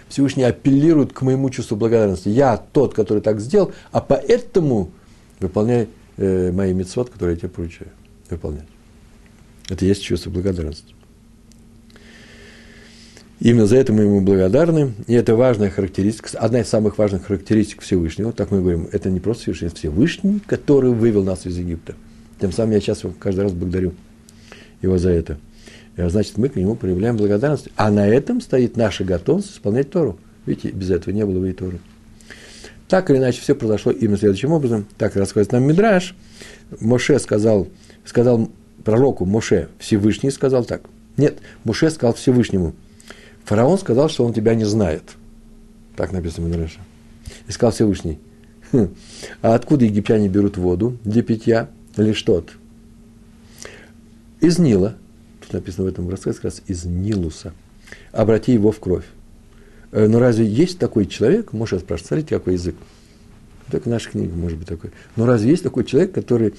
Всевышний апеллирует к моему чувству благодарности. Я тот, который так сделал, а поэтому выполняй э, мои митцвот, которые я тебе поручаю выполнять. Это есть чувство благодарности. Именно за это мы ему благодарны, и это важная характеристика, одна из самых важных характеристик Всевышнего, так мы говорим, это не просто Всевышний, это Всевышний, который вывел нас из Египта. Тем самым я сейчас каждый раз благодарю его за это. И, значит, мы к нему проявляем благодарность. А на этом стоит наша готовность исполнять Тору. Видите, без этого не было бы и Торы. Так или иначе, все произошло именно следующим образом. Так рассказывает нам Мидраш. Моше сказал, сказал пророку Моше, Всевышний сказал так. Нет, Моше сказал Всевышнему. Фараон сказал, что он тебя не знает. Так написано в Мидраше. И сказал Всевышний. Хм, а откуда египтяне берут воду для питья? Или что-то? Из Нила. Тут написано в этом рассказе как раз из Нилуса. Обрати его в кровь. Э, но разве есть такой человек, может спрашивать, смотрите, какой язык. Только наша книга может быть такой. Но разве есть такой человек, который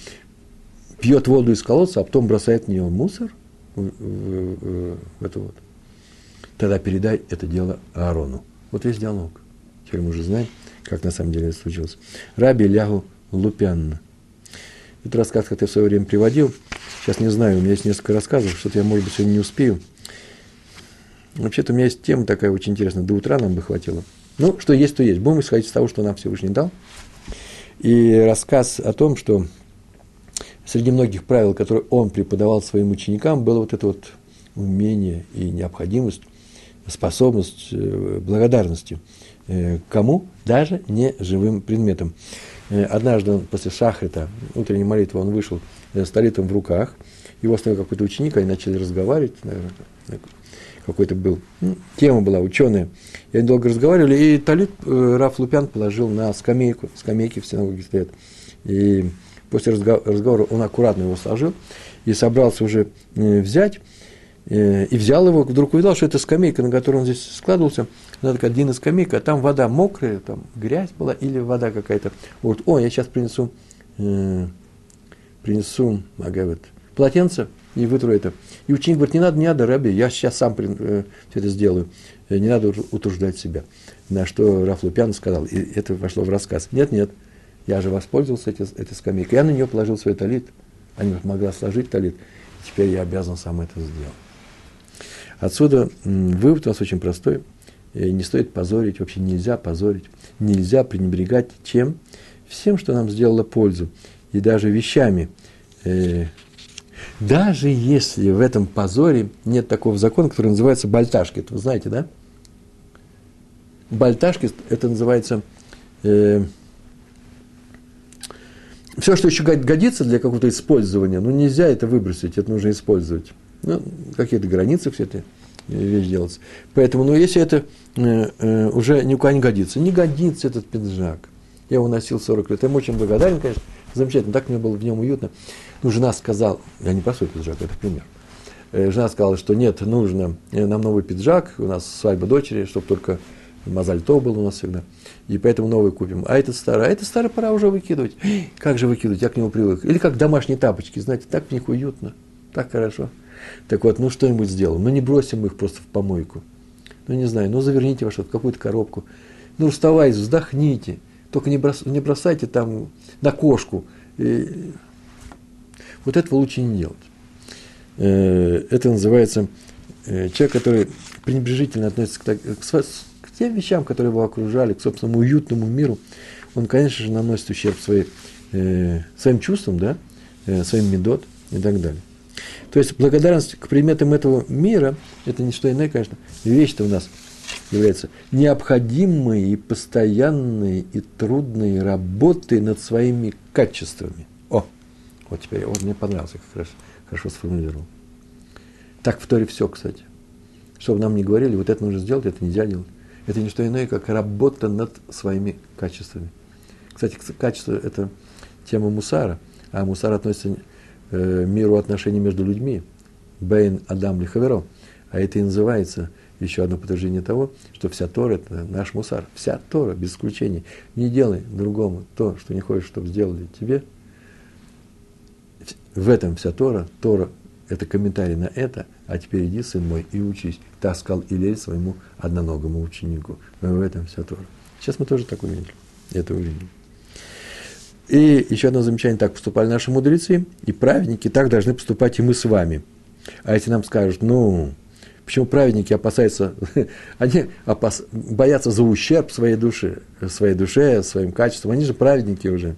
пьет воду из колодца, а потом бросает в нее мусор? В, в, в, в эту вот. Тогда передай это дело Аарону. Вот весь диалог. Теперь мы уже знаем, как на самом деле это случилось. Раби Лягу Лупян. Этот рассказ, как я в свое время приводил, сейчас не знаю, у меня есть несколько рассказов, что-то я, может быть, сегодня не успею. Вообще-то у меня есть тема такая очень интересная, до утра нам бы хватило. Ну, что есть, то есть. Будем исходить из того, что нам Всевышний дал. И рассказ о том, что среди многих правил, которые он преподавал своим ученикам, было вот это вот умение и необходимость, способность э, благодарности. Э, кому? Даже не живым предметом. Э, однажды после шахрита, утренней молитвы, он вышел с талитом в руках, его остановил какой-то ученик, они начали разговаривать, какой-то был, ну, тема была ученая. И они долго разговаривали, и талит Раф Лупян положил на скамейку, скамейки в синагоге стоят. И после разговора он аккуратно его сложил и собрался уже взять, и взял его, вдруг увидел, что это скамейка, на которой он здесь складывался, она такая длинная скамейка, а там вода мокрая, там грязь была или вода какая-то. Вот, о, я сейчас принесу, э, принесу, ага, вот, полотенце и вытру это. И ученик говорит, не надо, не надо, Раби, я сейчас сам э, все это сделаю, э, не надо утруждать себя. На что Раф Лупян сказал, и это вошло в рассказ, нет, нет, я же воспользовался этой, этой скамейкой, я на нее положил свой талит, она могла сложить талит, теперь я обязан сам это сделать. Отсюда вывод у нас очень простой, не стоит позорить, вообще нельзя позорить, нельзя пренебрегать чем? Всем, что нам сделало пользу, и даже вещами, э, даже если в этом позоре нет такого закона, который называется бальташки. Это вы знаете, да? Бальташки, это называется э, все, что еще годится для какого-то использования, ну, нельзя это выбросить, это нужно использовать. Ну, какие-то границы все это вещь делается. Поэтому, ну, если это э, э, уже никуда не годится, не годится этот пиджак. Я его носил 40 лет. Я ему очень благодарен, конечно, замечательно, так мне было в нем уютно. Ну, жена сказала, я не простой пиджак, это пример. Э, жена сказала, что нет, нужно э, нам новый пиджак, у нас свадьба дочери, чтобы только мазальто был у нас всегда. И поэтому новый купим. А этот старый, а этот старый пора уже выкидывать. Как же выкидывать, я к нему привык. Или как домашние тапочки, знаете, так в них уютно, так хорошо. Так вот, ну что-нибудь сделаем. Ну не бросим их просто в помойку. Ну не знаю, ну заверните во что-то, какую-то коробку. Ну вставайте, вздохните. Только не, брос, не бросайте там на кошку. И вот этого лучше не делать. Э, это называется э, человек, который пренебрежительно относится к, к, к тем вещам, которые его окружали, к собственному уютному миру. Он, конечно же, наносит ущерб своей, э, своим чувствам, да, своим медот и так далее. То есть благодарность к приметам этого мира, это не что иное, конечно, вещь-то у нас является необходимой и постоянной и трудной работой над своими качествами. Вот теперь, вот мне понравился, как раз хорошо сформулировал. Так в Торе все, кстати. чтобы нам не говорили, вот это нужно сделать, это нельзя делать. Это не что иное, как работа над своими качествами. Кстати, качество – это тема мусара, а мусар относится э, миру отношений между людьми. Бейн Адам Лихаверо. А это и называется еще одно подтверждение того, что вся Тора – это наш мусар. Вся Тора, без исключения. Не делай другому то, что не хочешь, чтобы сделали тебе. В этом вся Тора. Тора – это комментарий на это. А теперь иди, сын мой, и учись. Так сказал Илель своему одноногому ученику. В этом вся Тора. Сейчас мы тоже так увидели. Это увидели. И еще одно замечание, так поступали наши мудрецы, и праведники, так должны поступать и мы с вами. А если нам скажут, ну, Почему праведники опасаются, [laughs] они опас, боятся за ущерб своей душе, своей душе, своим качествам. Они же праведники уже.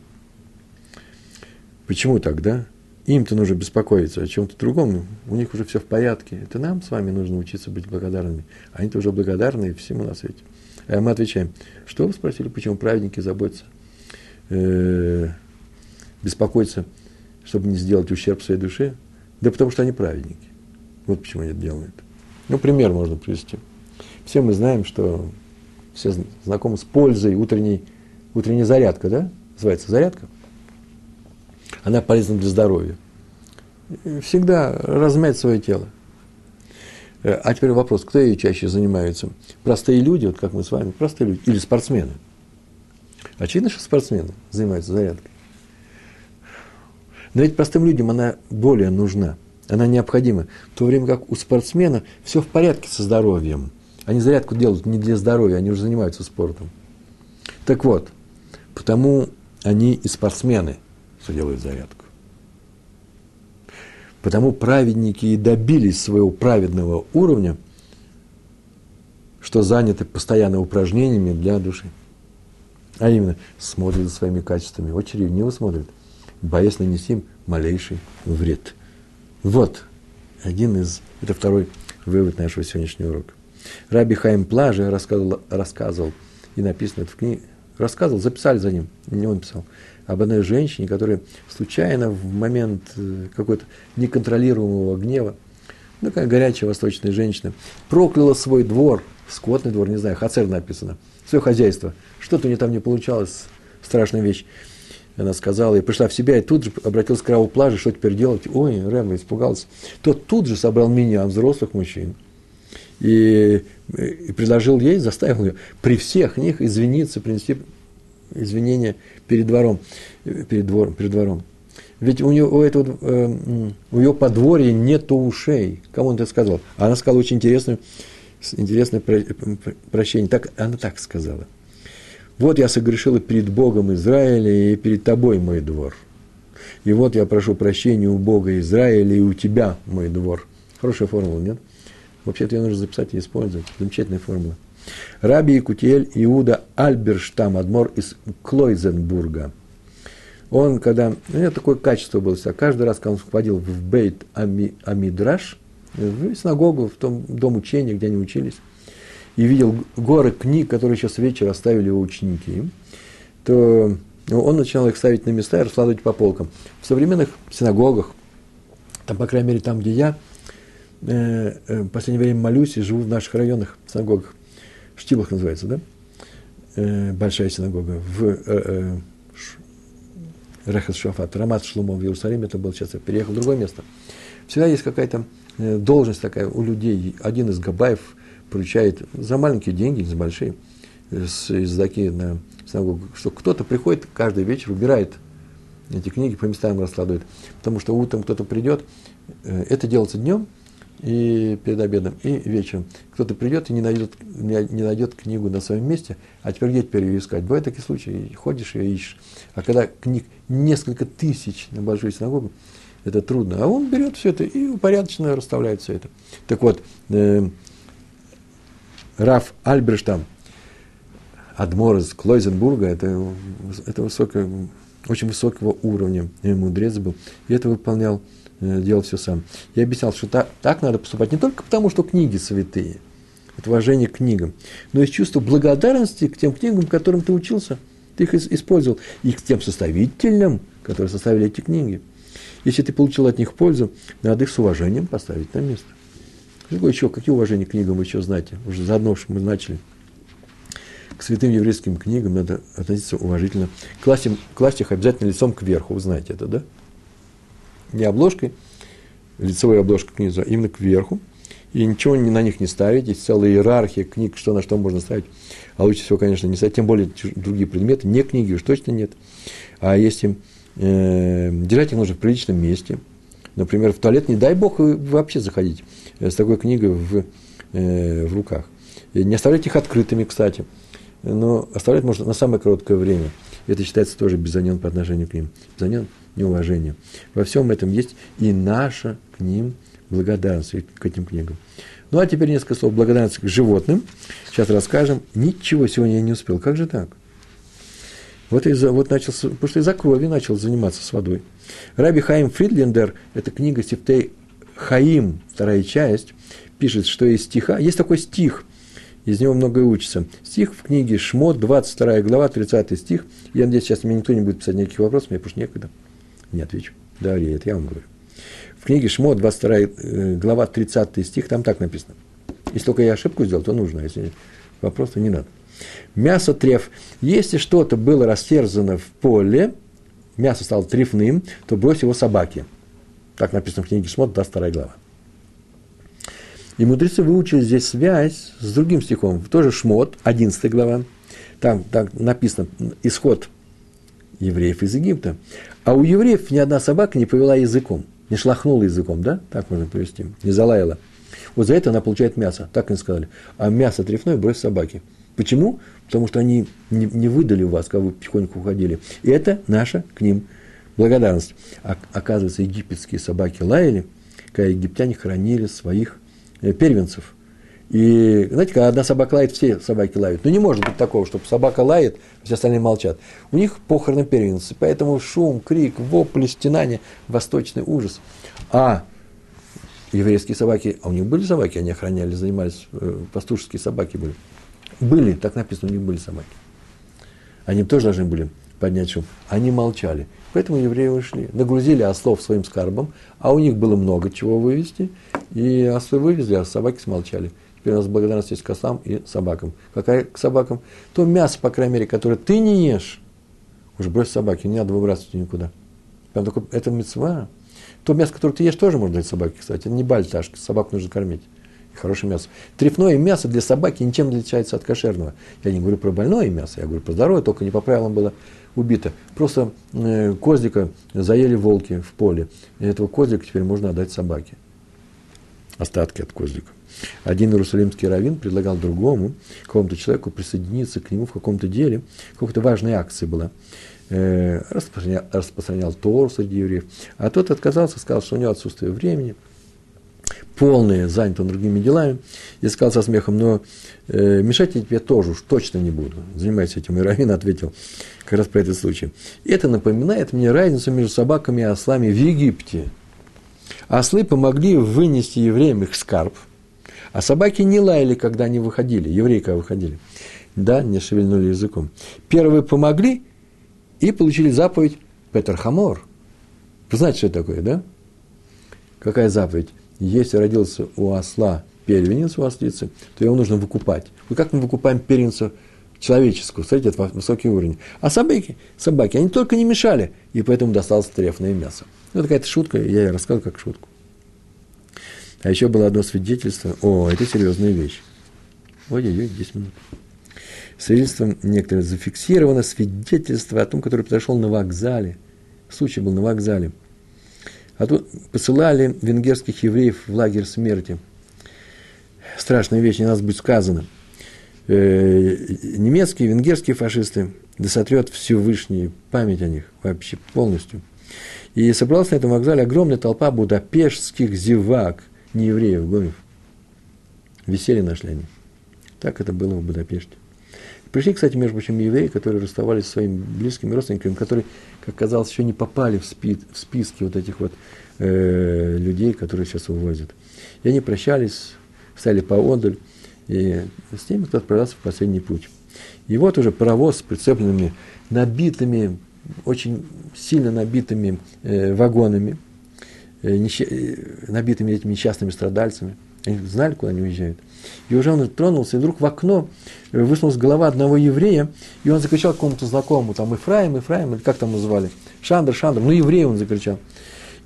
Почему так, да? Им-то нужно беспокоиться о чем-то другом. У них уже все в порядке. Это нам с вами нужно учиться быть благодарными. Они-то уже благодарны всему на свете. А мы отвечаем, что вы спросили, почему праведники заботятся, э, беспокоятся, чтобы не сделать ущерб своей душе? Да потому что они праведники. Вот почему они это делают. Ну, пример можно привести. Все мы знаем, что все знакомы с пользой утренней, утренней зарядка, да? Называется зарядка. Она полезна для здоровья. Всегда размять свое тело. Э, а теперь вопрос, кто ее чаще занимается? Простые люди, вот как мы с вами, простые люди, или спортсмены? Очевидно, что спортсмены занимаются зарядкой. Но ведь простым людям она более нужна – она необходима. В то время как у спортсмена все в порядке со здоровьем. Они зарядку делают не для здоровья, они уже занимаются спортом. Так вот, потому они и спортсмены, что делают зарядку. Потому праведники и добились своего праведного уровня, что заняты постоянно упражнениями для души. А именно, смотрят за своими качествами, очень ревниво смотрят, боясь нанести им малейший вред – вот один из, это второй вывод нашего сегодняшнего урока. Раби Хайм Плажи рассказывал, рассказывал, и написано это в книге, рассказывал, записали за ним, не он писал, об одной женщине, которая случайно в момент э, какой-то неконтролируемого гнева, ну, какая горячая восточная женщина, прокляла свой двор, скотный двор, не знаю, хацер написано, свое хозяйство. Что-то у нее там не получалось, страшная вещь она сказала, и пришла в себя, и тут же обратилась к Раву Плаже, что теперь делать? Ой, Рэба испугался. Тот тут же собрал меня, взрослых мужчин, и, и предложил ей, заставил ее при всех них извиниться, принести извинения перед двором, перед двором, перед двором. Ведь у, нее, у, этого, э, у ее подворья нет ушей. Кому он это сказал? Она сказала очень интересную, интересное прощение. Так, она так сказала – вот я согрешила перед Богом Израиля и перед тобой, мой двор. И вот я прошу прощения у Бога Израиля и у тебя, мой двор. Хорошая формула, нет? Вообще-то ее нужно записать и использовать. Замечательная формула. Раби Якутиэль Иуда Альберштам, адмор из Клойзенбурга. Он, когда... У него такое качество было. Каждый раз, когда он входил в Бейт Амидраш, в синагогу, в том дом учения, где они учились, и видел горы книг, которые сейчас вечер оставили его ученики, то ну, он начинал их ставить на места и раскладывать по полкам. В современных синагогах, там, по крайней мере, там, где я э, э, в последнее время молюсь и живу в наших районах синагогах, Штилах называется, да? Э, большая синагога в э, э, Рехас Шафат, Рамат Шлумо в Иерусалиме, это был сейчас, я переехал в другое место. Всегда есть какая-то должность такая у людей. Один из габаев – поручает за маленькие деньги, за большие, с издаки на синагогу, что кто-то приходит каждый вечер, убирает эти книги, по местам раскладывает. Потому что утром кто-то придет, э, это делается днем и перед обедом, и вечером. Кто-то придет и не найдет, не найдет книгу на своем месте, а теперь где теперь ее искать? Бывают такие случаи, ходишь и ищешь. А когда книг несколько тысяч на большую синагогу, это трудно. А он берет все это и упорядоченно расставляет все это. Так вот, э, Раф Альберштам, Адмор из Клойзенбурга, это, это высокое, очень высокого уровня мудрец был, и это выполнял, э, делал все сам. Я объяснял, что так, так надо поступать не только потому, что книги святые, это уважение к книгам, но и чувство благодарности к тем книгам, которым ты учился, ты их использовал, и к тем составителям, которые составили эти книги. Если ты получил от них пользу, надо их с уважением поставить на место. Какое еще, какие уважения к книгам вы еще знаете? Уже заодно, что мы начали. К святым еврейским книгам надо относиться уважительно. Класть, им, класть их обязательно лицом кверху, вы знаете это, да? Не обложкой, лицевой обложкой книги, а именно кверху. И ничего на них не ставить. Есть целая иерархия книг, что на что можно ставить. А лучше всего, конечно, не ставить. Тем более другие предметы. Не книги уж точно нет. А если э, держать их нужно в приличном месте. Например, в туалет, не дай бог вообще заходить с такой книгой в, э, в руках. И не оставлять их открытыми, кстати. Но оставлять можно на самое короткое время. Это считается тоже безонен по отношению к ним. Безонен – неуважение. Во всем этом есть и наша к ним благодарность, к этим книгам. Ну, а теперь несколько слов благодарности к животным. Сейчас расскажем. Ничего сегодня я не успел. Как же так? Вот, из-за, вот начал, потому что из-за крови начал заниматься с водой. Раби Хаим Фридлендер, это книга Сифтей Хаим, вторая часть, пишет, что из стиха, есть такой стих, из него многое учится. Стих в книге Шмот, 22 глава, 30 стих. Я надеюсь, сейчас мне никто не будет писать никаких вопросов, мне просто некогда. Не отвечу. Да, это я вам говорю. В книге Шмот, 22 э, глава, 30 стих, там так написано. Если только я ошибку сделал, то нужно, а если нет, вопрос, то не надо. Мясо треф. Если что-то было растерзано в поле, мясо стало трефным, то брось его собаке. Так написано в книге Шмот, 22 глава. И мудрецы выучили здесь связь с другим стихом, тоже Шмот, 11 глава. Там, там написано исход евреев из Египта. А у евреев ни одна собака не повела языком, не шлахнула языком, да? Так можно привести, не залаяла. Вот за это она получает мясо, так они сказали. А мясо трефное брось собаки. Почему? Потому что они не, не выдали вас, когда вы потихоньку уходили. И это наша к ним благодарность. А, оказывается, египетские собаки лаяли, когда египтяне хранили своих э, первенцев. И, знаете, когда одна собака лает, все собаки лают. Но не может быть такого, чтобы собака лает, все остальные молчат. У них похороны первенцы, поэтому шум, крик, вопли, стенание, восточный ужас. А еврейские собаки, а у них были собаки, они охраняли, занимались, э, пастушеские собаки были. Были, так написано, у них были собаки. Они тоже должны были поднять шум. Они молчали. Поэтому евреи ушли. Нагрузили ослов своим скарбом, а у них было много чего вывезти. И ослы вывезли, а собаки смолчали. Теперь у нас благодарность есть к ослам и собакам. Какая к собакам? То мясо, по крайней мере, которое ты не ешь. Уже брось собаки, не надо выбрасывать никуда. Прям такой, это мецва. То мясо, которое ты ешь, тоже можно дать собаке, кстати. Это не бальташки, собаку нужно кормить хорошее мясо. Трефное мясо для собаки ничем не отличается от кошерного. Я не говорю про больное мясо, я говорю про здоровое, только не по правилам было убито. Просто э, козлика заели волки в поле. И этого козлика теперь можно отдать собаке. Остатки от козлика. Один иерусалимский раввин предлагал другому, какому-то человеку присоединиться к нему в каком-то деле, какой-то важной акции была. Э, распространял, распространял Тору среди евреев. А тот отказался, сказал, что у него отсутствие времени – полные, занят он другими делами, и сказал со смехом, но э, мешать я тебе тоже уж точно не буду. Занимайся этим. И Равин ответил как раз про этот случай. Это напоминает мне разницу между собаками и ослами в Египте. Ослы помогли вынести евреям их скарб, а собаки не лаяли, когда они выходили, евреи когда выходили. Да, не шевельнули языком. Первые помогли и получили заповедь Петр Хамор. Вы знаете, что это такое, да? Какая заповедь? Если родился у осла первенец у ослицы, то его нужно выкупать. Вот как мы выкупаем первенца человеческого, смотрите, это высокий уровень. А собаки, собаки, они только не мешали, и поэтому досталось трефное мясо. Ну, такая-то шутка, я ее рассказал как шутку. А еще было одно свидетельство. О, это серьезная вещь. Ой-ой-ой, 10 минут. Свидетельство некоторое зафиксировано, свидетельство о том, который произошел на вокзале. Случай был на вокзале – а тут посылали венгерских евреев в лагерь смерти. Страшная вещь, не надо быть сказано. Э, немецкие, венгерские фашисты, да сотрет Всевышний память о них вообще полностью. И собралась на этом вокзале огромная толпа будапештских зевак, не евреев, гомев. Веселье нашли они. Так это было в Будапеште. Пришли, кстати, между прочим, евреи, которые расставались со своими близкими родственниками, которые, как казалось, еще не попали в, спи, в списки вот этих вот э, людей, которые сейчас увозят. И они прощались, встали поодаль, и с теми, кто отправлялся в последний путь. И вот уже паровоз с прицепленными, набитыми, очень сильно набитыми э, вагонами, э, несча- э, набитыми этими несчастными страдальцами. Они знали, куда они уезжают. И уже он тронулся, и вдруг в окно высунулась голова одного еврея, и он закричал какому-то знакомому, там, Ифраим, Ифраим, или как там называли, Шандр, Шандр, ну, еврей он закричал.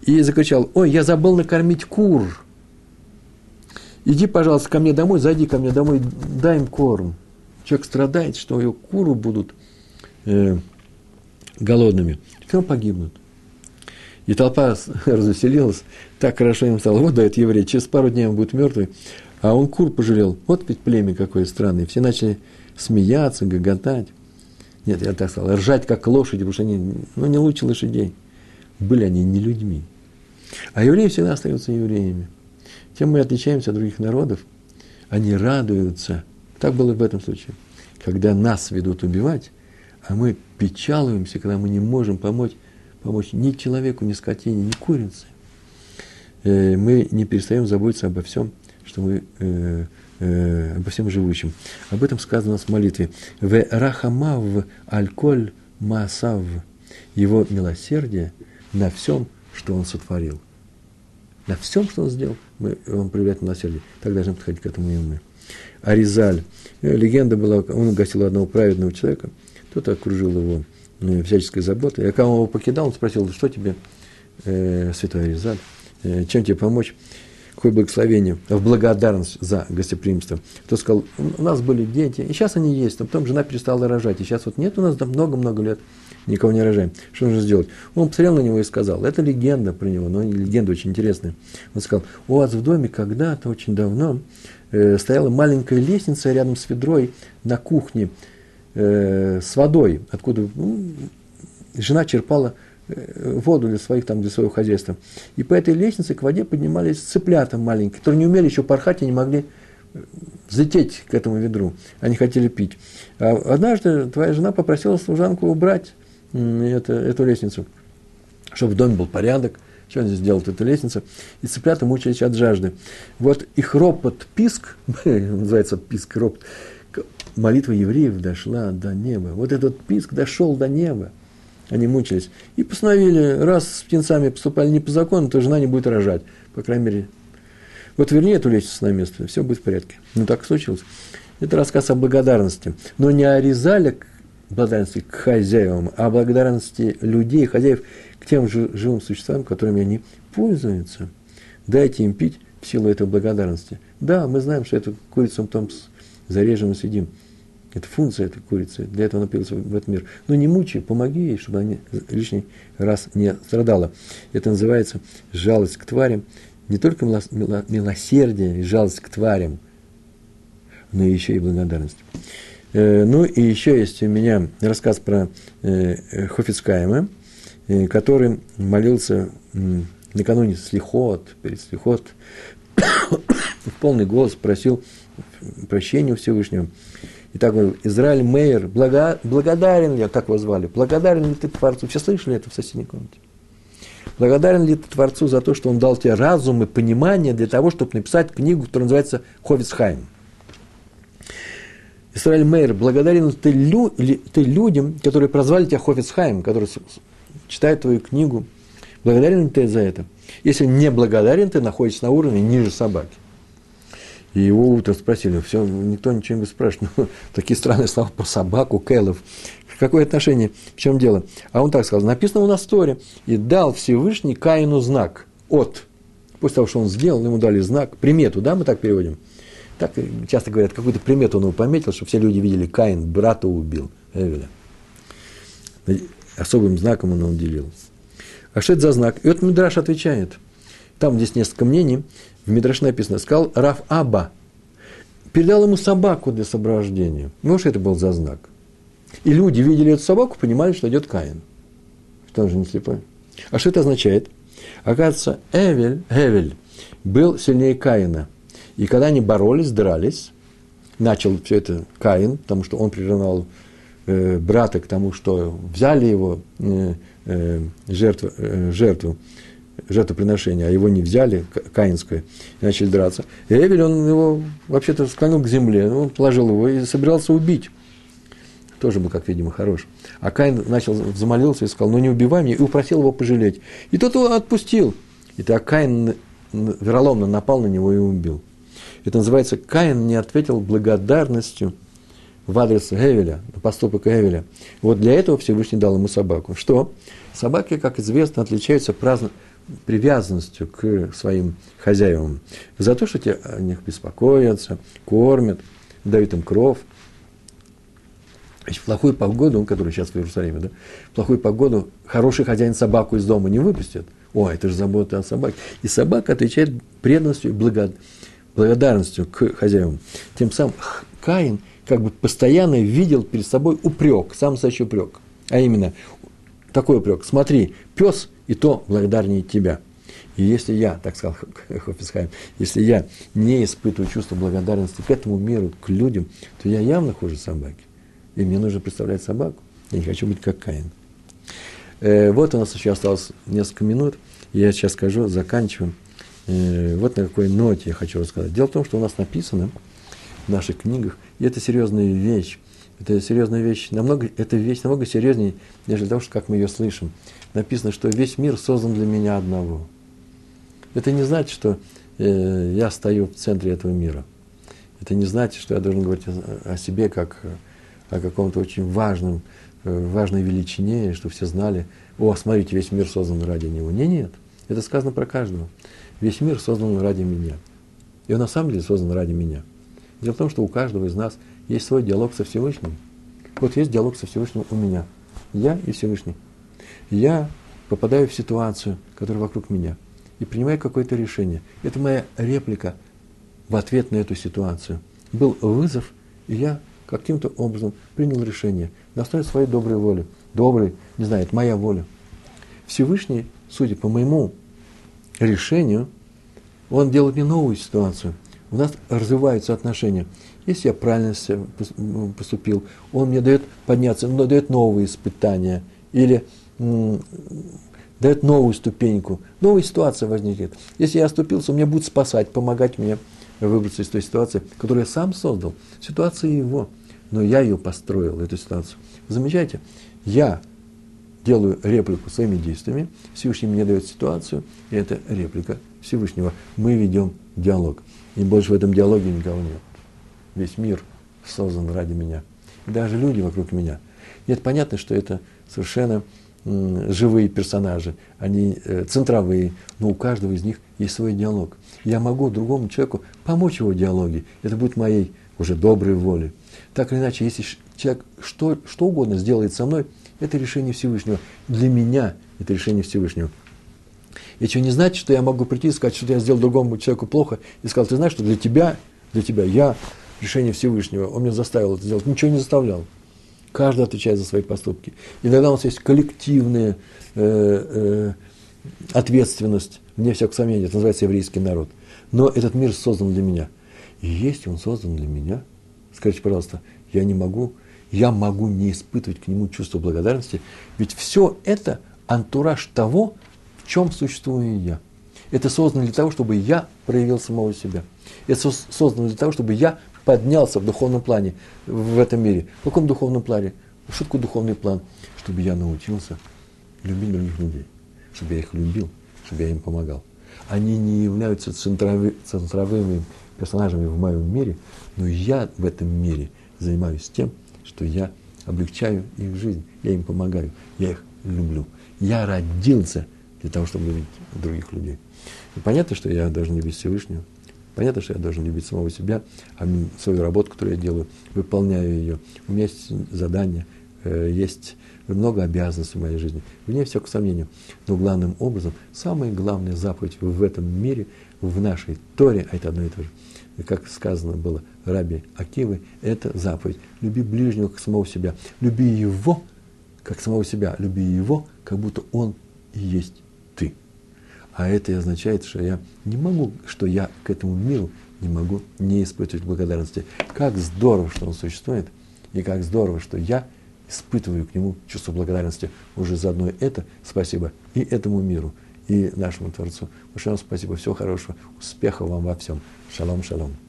И закричал, ой, я забыл накормить кур. Иди, пожалуйста, ко мне домой, зайди ко мне домой, дай им корм. Человек страдает, что его куры будут э, голодными. Все погибнут. И толпа [laughs] развеселилась, так хорошо им стало. Вот дает еврей, через пару дней он будет мертвый. А он кур пожалел. Вот ведь племя какое странное. Все начали смеяться, гоготать. Нет, я так сказал, ржать как лошади, потому что они, ну, не лучше лошадей. Были они не людьми. А евреи всегда остаются евреями. Тем мы отличаемся от других народов. Они радуются. Так было в этом случае. Когда нас ведут убивать, а мы печалуемся, когда мы не можем помочь, помочь ни человеку, ни скотине, ни курице. Э, мы не перестаем заботиться обо всем, что мы э, э, обо всем живущем. Об этом сказано у нас в молитве. В рахамав альколь масав. Его милосердие на всем, что он сотворил. На всем, что он сделал, мы, он проявляет милосердие. Так должны подходить к этому и мы. Аризаль. Легенда была, он угостил одного праведного человека, тот окружил его всяческой заботой. А когда он его покидал, он спросил, что тебе, э, святой Аризаль, э, чем тебе помочь? какое благословение, в благодарность за гостеприимство. Кто сказал, у нас были дети, и сейчас они есть, а потом жена перестала рожать, и сейчас вот нет у нас много-много лет, никого не рожаем. Что нужно сделать? Он посмотрел на него и сказал, это легенда про него, но легенда очень интересная. Он сказал, у вас в доме когда-то, очень давно, э, стояла маленькая лестница рядом с ведрой на кухне э, с водой, откуда ну, жена черпала Э, воду для своих там, для своего хозяйства. И по этой лестнице к воде поднимались цыплята маленькие, которые не умели еще порхать и не могли э, взлететь к этому ведру. Они хотели пить. А однажды твоя жена попросила служанку убрать это, эту лестницу, чтобы в доме был порядок. Что он здесь делает, эта лестница? И цыплята мучились от жажды. Вот их ропот, писк, [laughs] называется писк, ропот, молитва евреев дошла до неба. Вот этот писк дошел до неба они мучились. И постановили, раз с птенцами поступали не по закону, то жена не будет рожать. По крайней мере, вот верни эту лестницу на место, все будет в порядке. Ну, так случилось. Это рассказ о благодарности. Но не о Резале благодарности к хозяевам, а о благодарности людей, хозяев к тем же живым существам, которыми они пользуются. Дайте им пить в силу этой благодарности. Да, мы знаем, что эту курицу мы потом зарежем и съедим. Это функция этой курицы. Для этого она появилась в этот мир. Но не мучай, помоги ей, чтобы она лишний раз не страдала. Это называется жалость к тварям. Не только милосердие и жалость к тварям, но еще и благодарность. Э, ну и еще есть у меня рассказ про э, Хофицкаема, э, который молился накануне слихот, перед слихот, [coughs] в полный голос просил прощения у Всевышнего. И так говорил, Израиль Мейер, благо, благодарен ли, как его звали, благодарен ли ты Творцу? Все слышали это в соседней комнате? Благодарен ли ты Творцу за то, что он дал тебе разум и понимание для того, чтобы написать книгу, которая называется Ховицхайм? Израиль Мейер, благодарен ты, лю, ты людям, которые прозвали тебя Хофицхайм, которые читают твою книгу? Благодарен ли ты за это? Если не благодарен, ты находишься на уровне ниже собаки. И его утром спросили, все, никто ничего не спрашивает. Ну, [laughs] такие странные слова про собаку, Кэлов. Какое отношение? В чем дело? А он так сказал, написано у нас в Торе. И дал Всевышний Каину знак от. После того, что он сделал, ему дали знак, примету, да, мы так переводим? Так часто говорят, какую-то примету он его пометил, чтобы все люди видели, Каин брата убил, Эвеля. Особым знаком он его уделил. А что это за знак? И вот Мидраш отвечает. Там здесь несколько мнений в Мидраше написано, сказал Раф Аба, передал ему собаку для соображения. Ну, что это был за знак? И люди видели эту собаку, понимали, что идет Каин. Что он же не слепой. А что это означает? Оказывается, Эвель, Эвель был сильнее Каина. И когда они боролись, дрались, начал все это Каин, потому что он приревновал э, брата к тому, что взяли его э, э, жертву, э, жертву жертвоприношение, а его не взяли, каинское, и начали драться. И Эвель, он его вообще-то склонил к земле, он положил его и собирался убить. Тоже был, как видимо, хорош. А Каин начал, замолился и сказал, ну не убивай меня, и упросил его пожалеть. И тот его отпустил. И так Каин вероломно напал на него и убил. Это называется «Каин не ответил благодарностью в адрес Гевеля, на поступок Гевеля. Вот для этого Всевышний дал ему собаку. Что? Собаки, как известно, отличаются праздно, привязанностью к своим хозяевам. За то, что те о них беспокоятся, кормят, дают им кров. В плохую погоду, который сейчас в Иерусалиме, да, в плохую погоду хороший хозяин собаку из дома не выпустит. О, это же забота о собаке. И собака отвечает преданностью и благодарностью к хозяевам. Тем самым Каин – как бы постоянно видел перед собой упрек, сам настоящий упрек. А именно, такой упрек. Смотри, пес и то благодарнее тебя. И если я, так сказал Хофисхайм, если я не испытываю чувство благодарности к этому миру, к людям, то я явно хуже собаки. И мне нужно представлять собаку. Я не хочу быть как Каин. Э, вот у нас еще осталось несколько минут. Я сейчас скажу, заканчиваем. Э, вот на какой ноте я хочу рассказать. Дело в том, что у нас написано в наших книгах – и это серьезная вещь. Это серьезная вещь, намного, это вещь намного серьезнее, нежели того, как мы ее слышим. Написано, что весь мир создан для меня одного. Это не значит, что э, я стою в центре этого мира. Это не значит, что я должен говорить о, о себе как о каком-то очень важном, э, важной величине, что все знали, о, смотрите, весь мир создан ради него. Не, нет. Это сказано про каждого. Весь мир создан ради меня. И он на самом деле создан ради меня. Дело в том, что у каждого из нас есть свой диалог со Всевышним. Вот есть диалог со Всевышним у меня. Я и Всевышний. Я попадаю в ситуацию, которая вокруг меня, и принимаю какое-то решение. Это моя реплика в ответ на эту ситуацию. Был вызов, и я каким-то образом принял решение на основе своей доброй воли. Добрый, не знаю, это моя воля. Всевышний, судя по моему решению, он делает мне новую ситуацию – у нас развиваются отношения. Если я правильно поступил, он мне дает подняться, он дает новые испытания или дает новую ступеньку, новая ситуация возникнет. Если я оступился, он меня будет спасать, помогать мне выбраться из той ситуации, которую я сам создал. Ситуация его, но я ее построил, эту ситуацию. замечаете? Я делаю реплику своими действиями, Всевышний мне дает ситуацию, и это реплика Всевышнего. Мы ведем диалог. И больше в этом диалоге никого нет. Весь мир создан ради меня. И даже люди вокруг меня. Нет, понятно, что это совершенно живые персонажи, они э, центровые, но у каждого из них есть свой диалог. Я могу другому человеку помочь его в диалоге, это будет моей уже доброй волей. Так или иначе, если человек что, что угодно сделает со мной, это решение Всевышнего. Для меня это решение Всевышнего. И что не значит, что я могу прийти и сказать, что я сделал другому человеку плохо, и сказал, ты знаешь, что для тебя, для тебя, я решение Всевышнего, он меня заставил это сделать. Ничего не заставлял. Каждый отвечает за свои поступки. Иногда у нас есть коллективная э, э, ответственность, вне всякого сомнения, это называется еврейский народ. Но этот мир создан для меня. И если он создан для меня, скажите, пожалуйста, я не могу, я могу не испытывать к нему чувство благодарности, ведь все это антураж того, в чем существую я. Это создано для того, чтобы я проявил самого себя. Это создано для того, чтобы я поднялся в духовном плане в этом мире. В каком духовном плане? Что такое духовный план? Чтобы я научился любить других людей. Чтобы я их любил, чтобы я им помогал. Они не являются центрови, центровыми персонажами в моем мире, но я в этом мире занимаюсь тем, что я облегчаю их жизнь, я им помогаю, я их люблю. Я родился для того, чтобы любить других людей. И понятно, что я должен любить Всевышнего, понятно, что я должен любить самого себя, а свою работу, которую я делаю, выполняю ее. У меня есть задания, э, есть много обязанностей в моей жизни, вне всякого сомнения. Но главным образом, самая главная заповедь в этом мире, в нашей Торе, а это одно и то же, как сказано было Раби Акивы, это заповедь. Люби ближнего, как самого себя. Люби его, как самого себя. Люби его, как будто он и есть а это и означает, что я не могу, что я к этому миру не могу не испытывать благодарности. Как здорово, что он существует, и как здорово, что я испытываю к нему чувство благодарности. Уже заодно это спасибо и этому миру, и нашему Творцу. Большое вам спасибо, всего хорошего, успехов вам во всем. Шалом, шалом.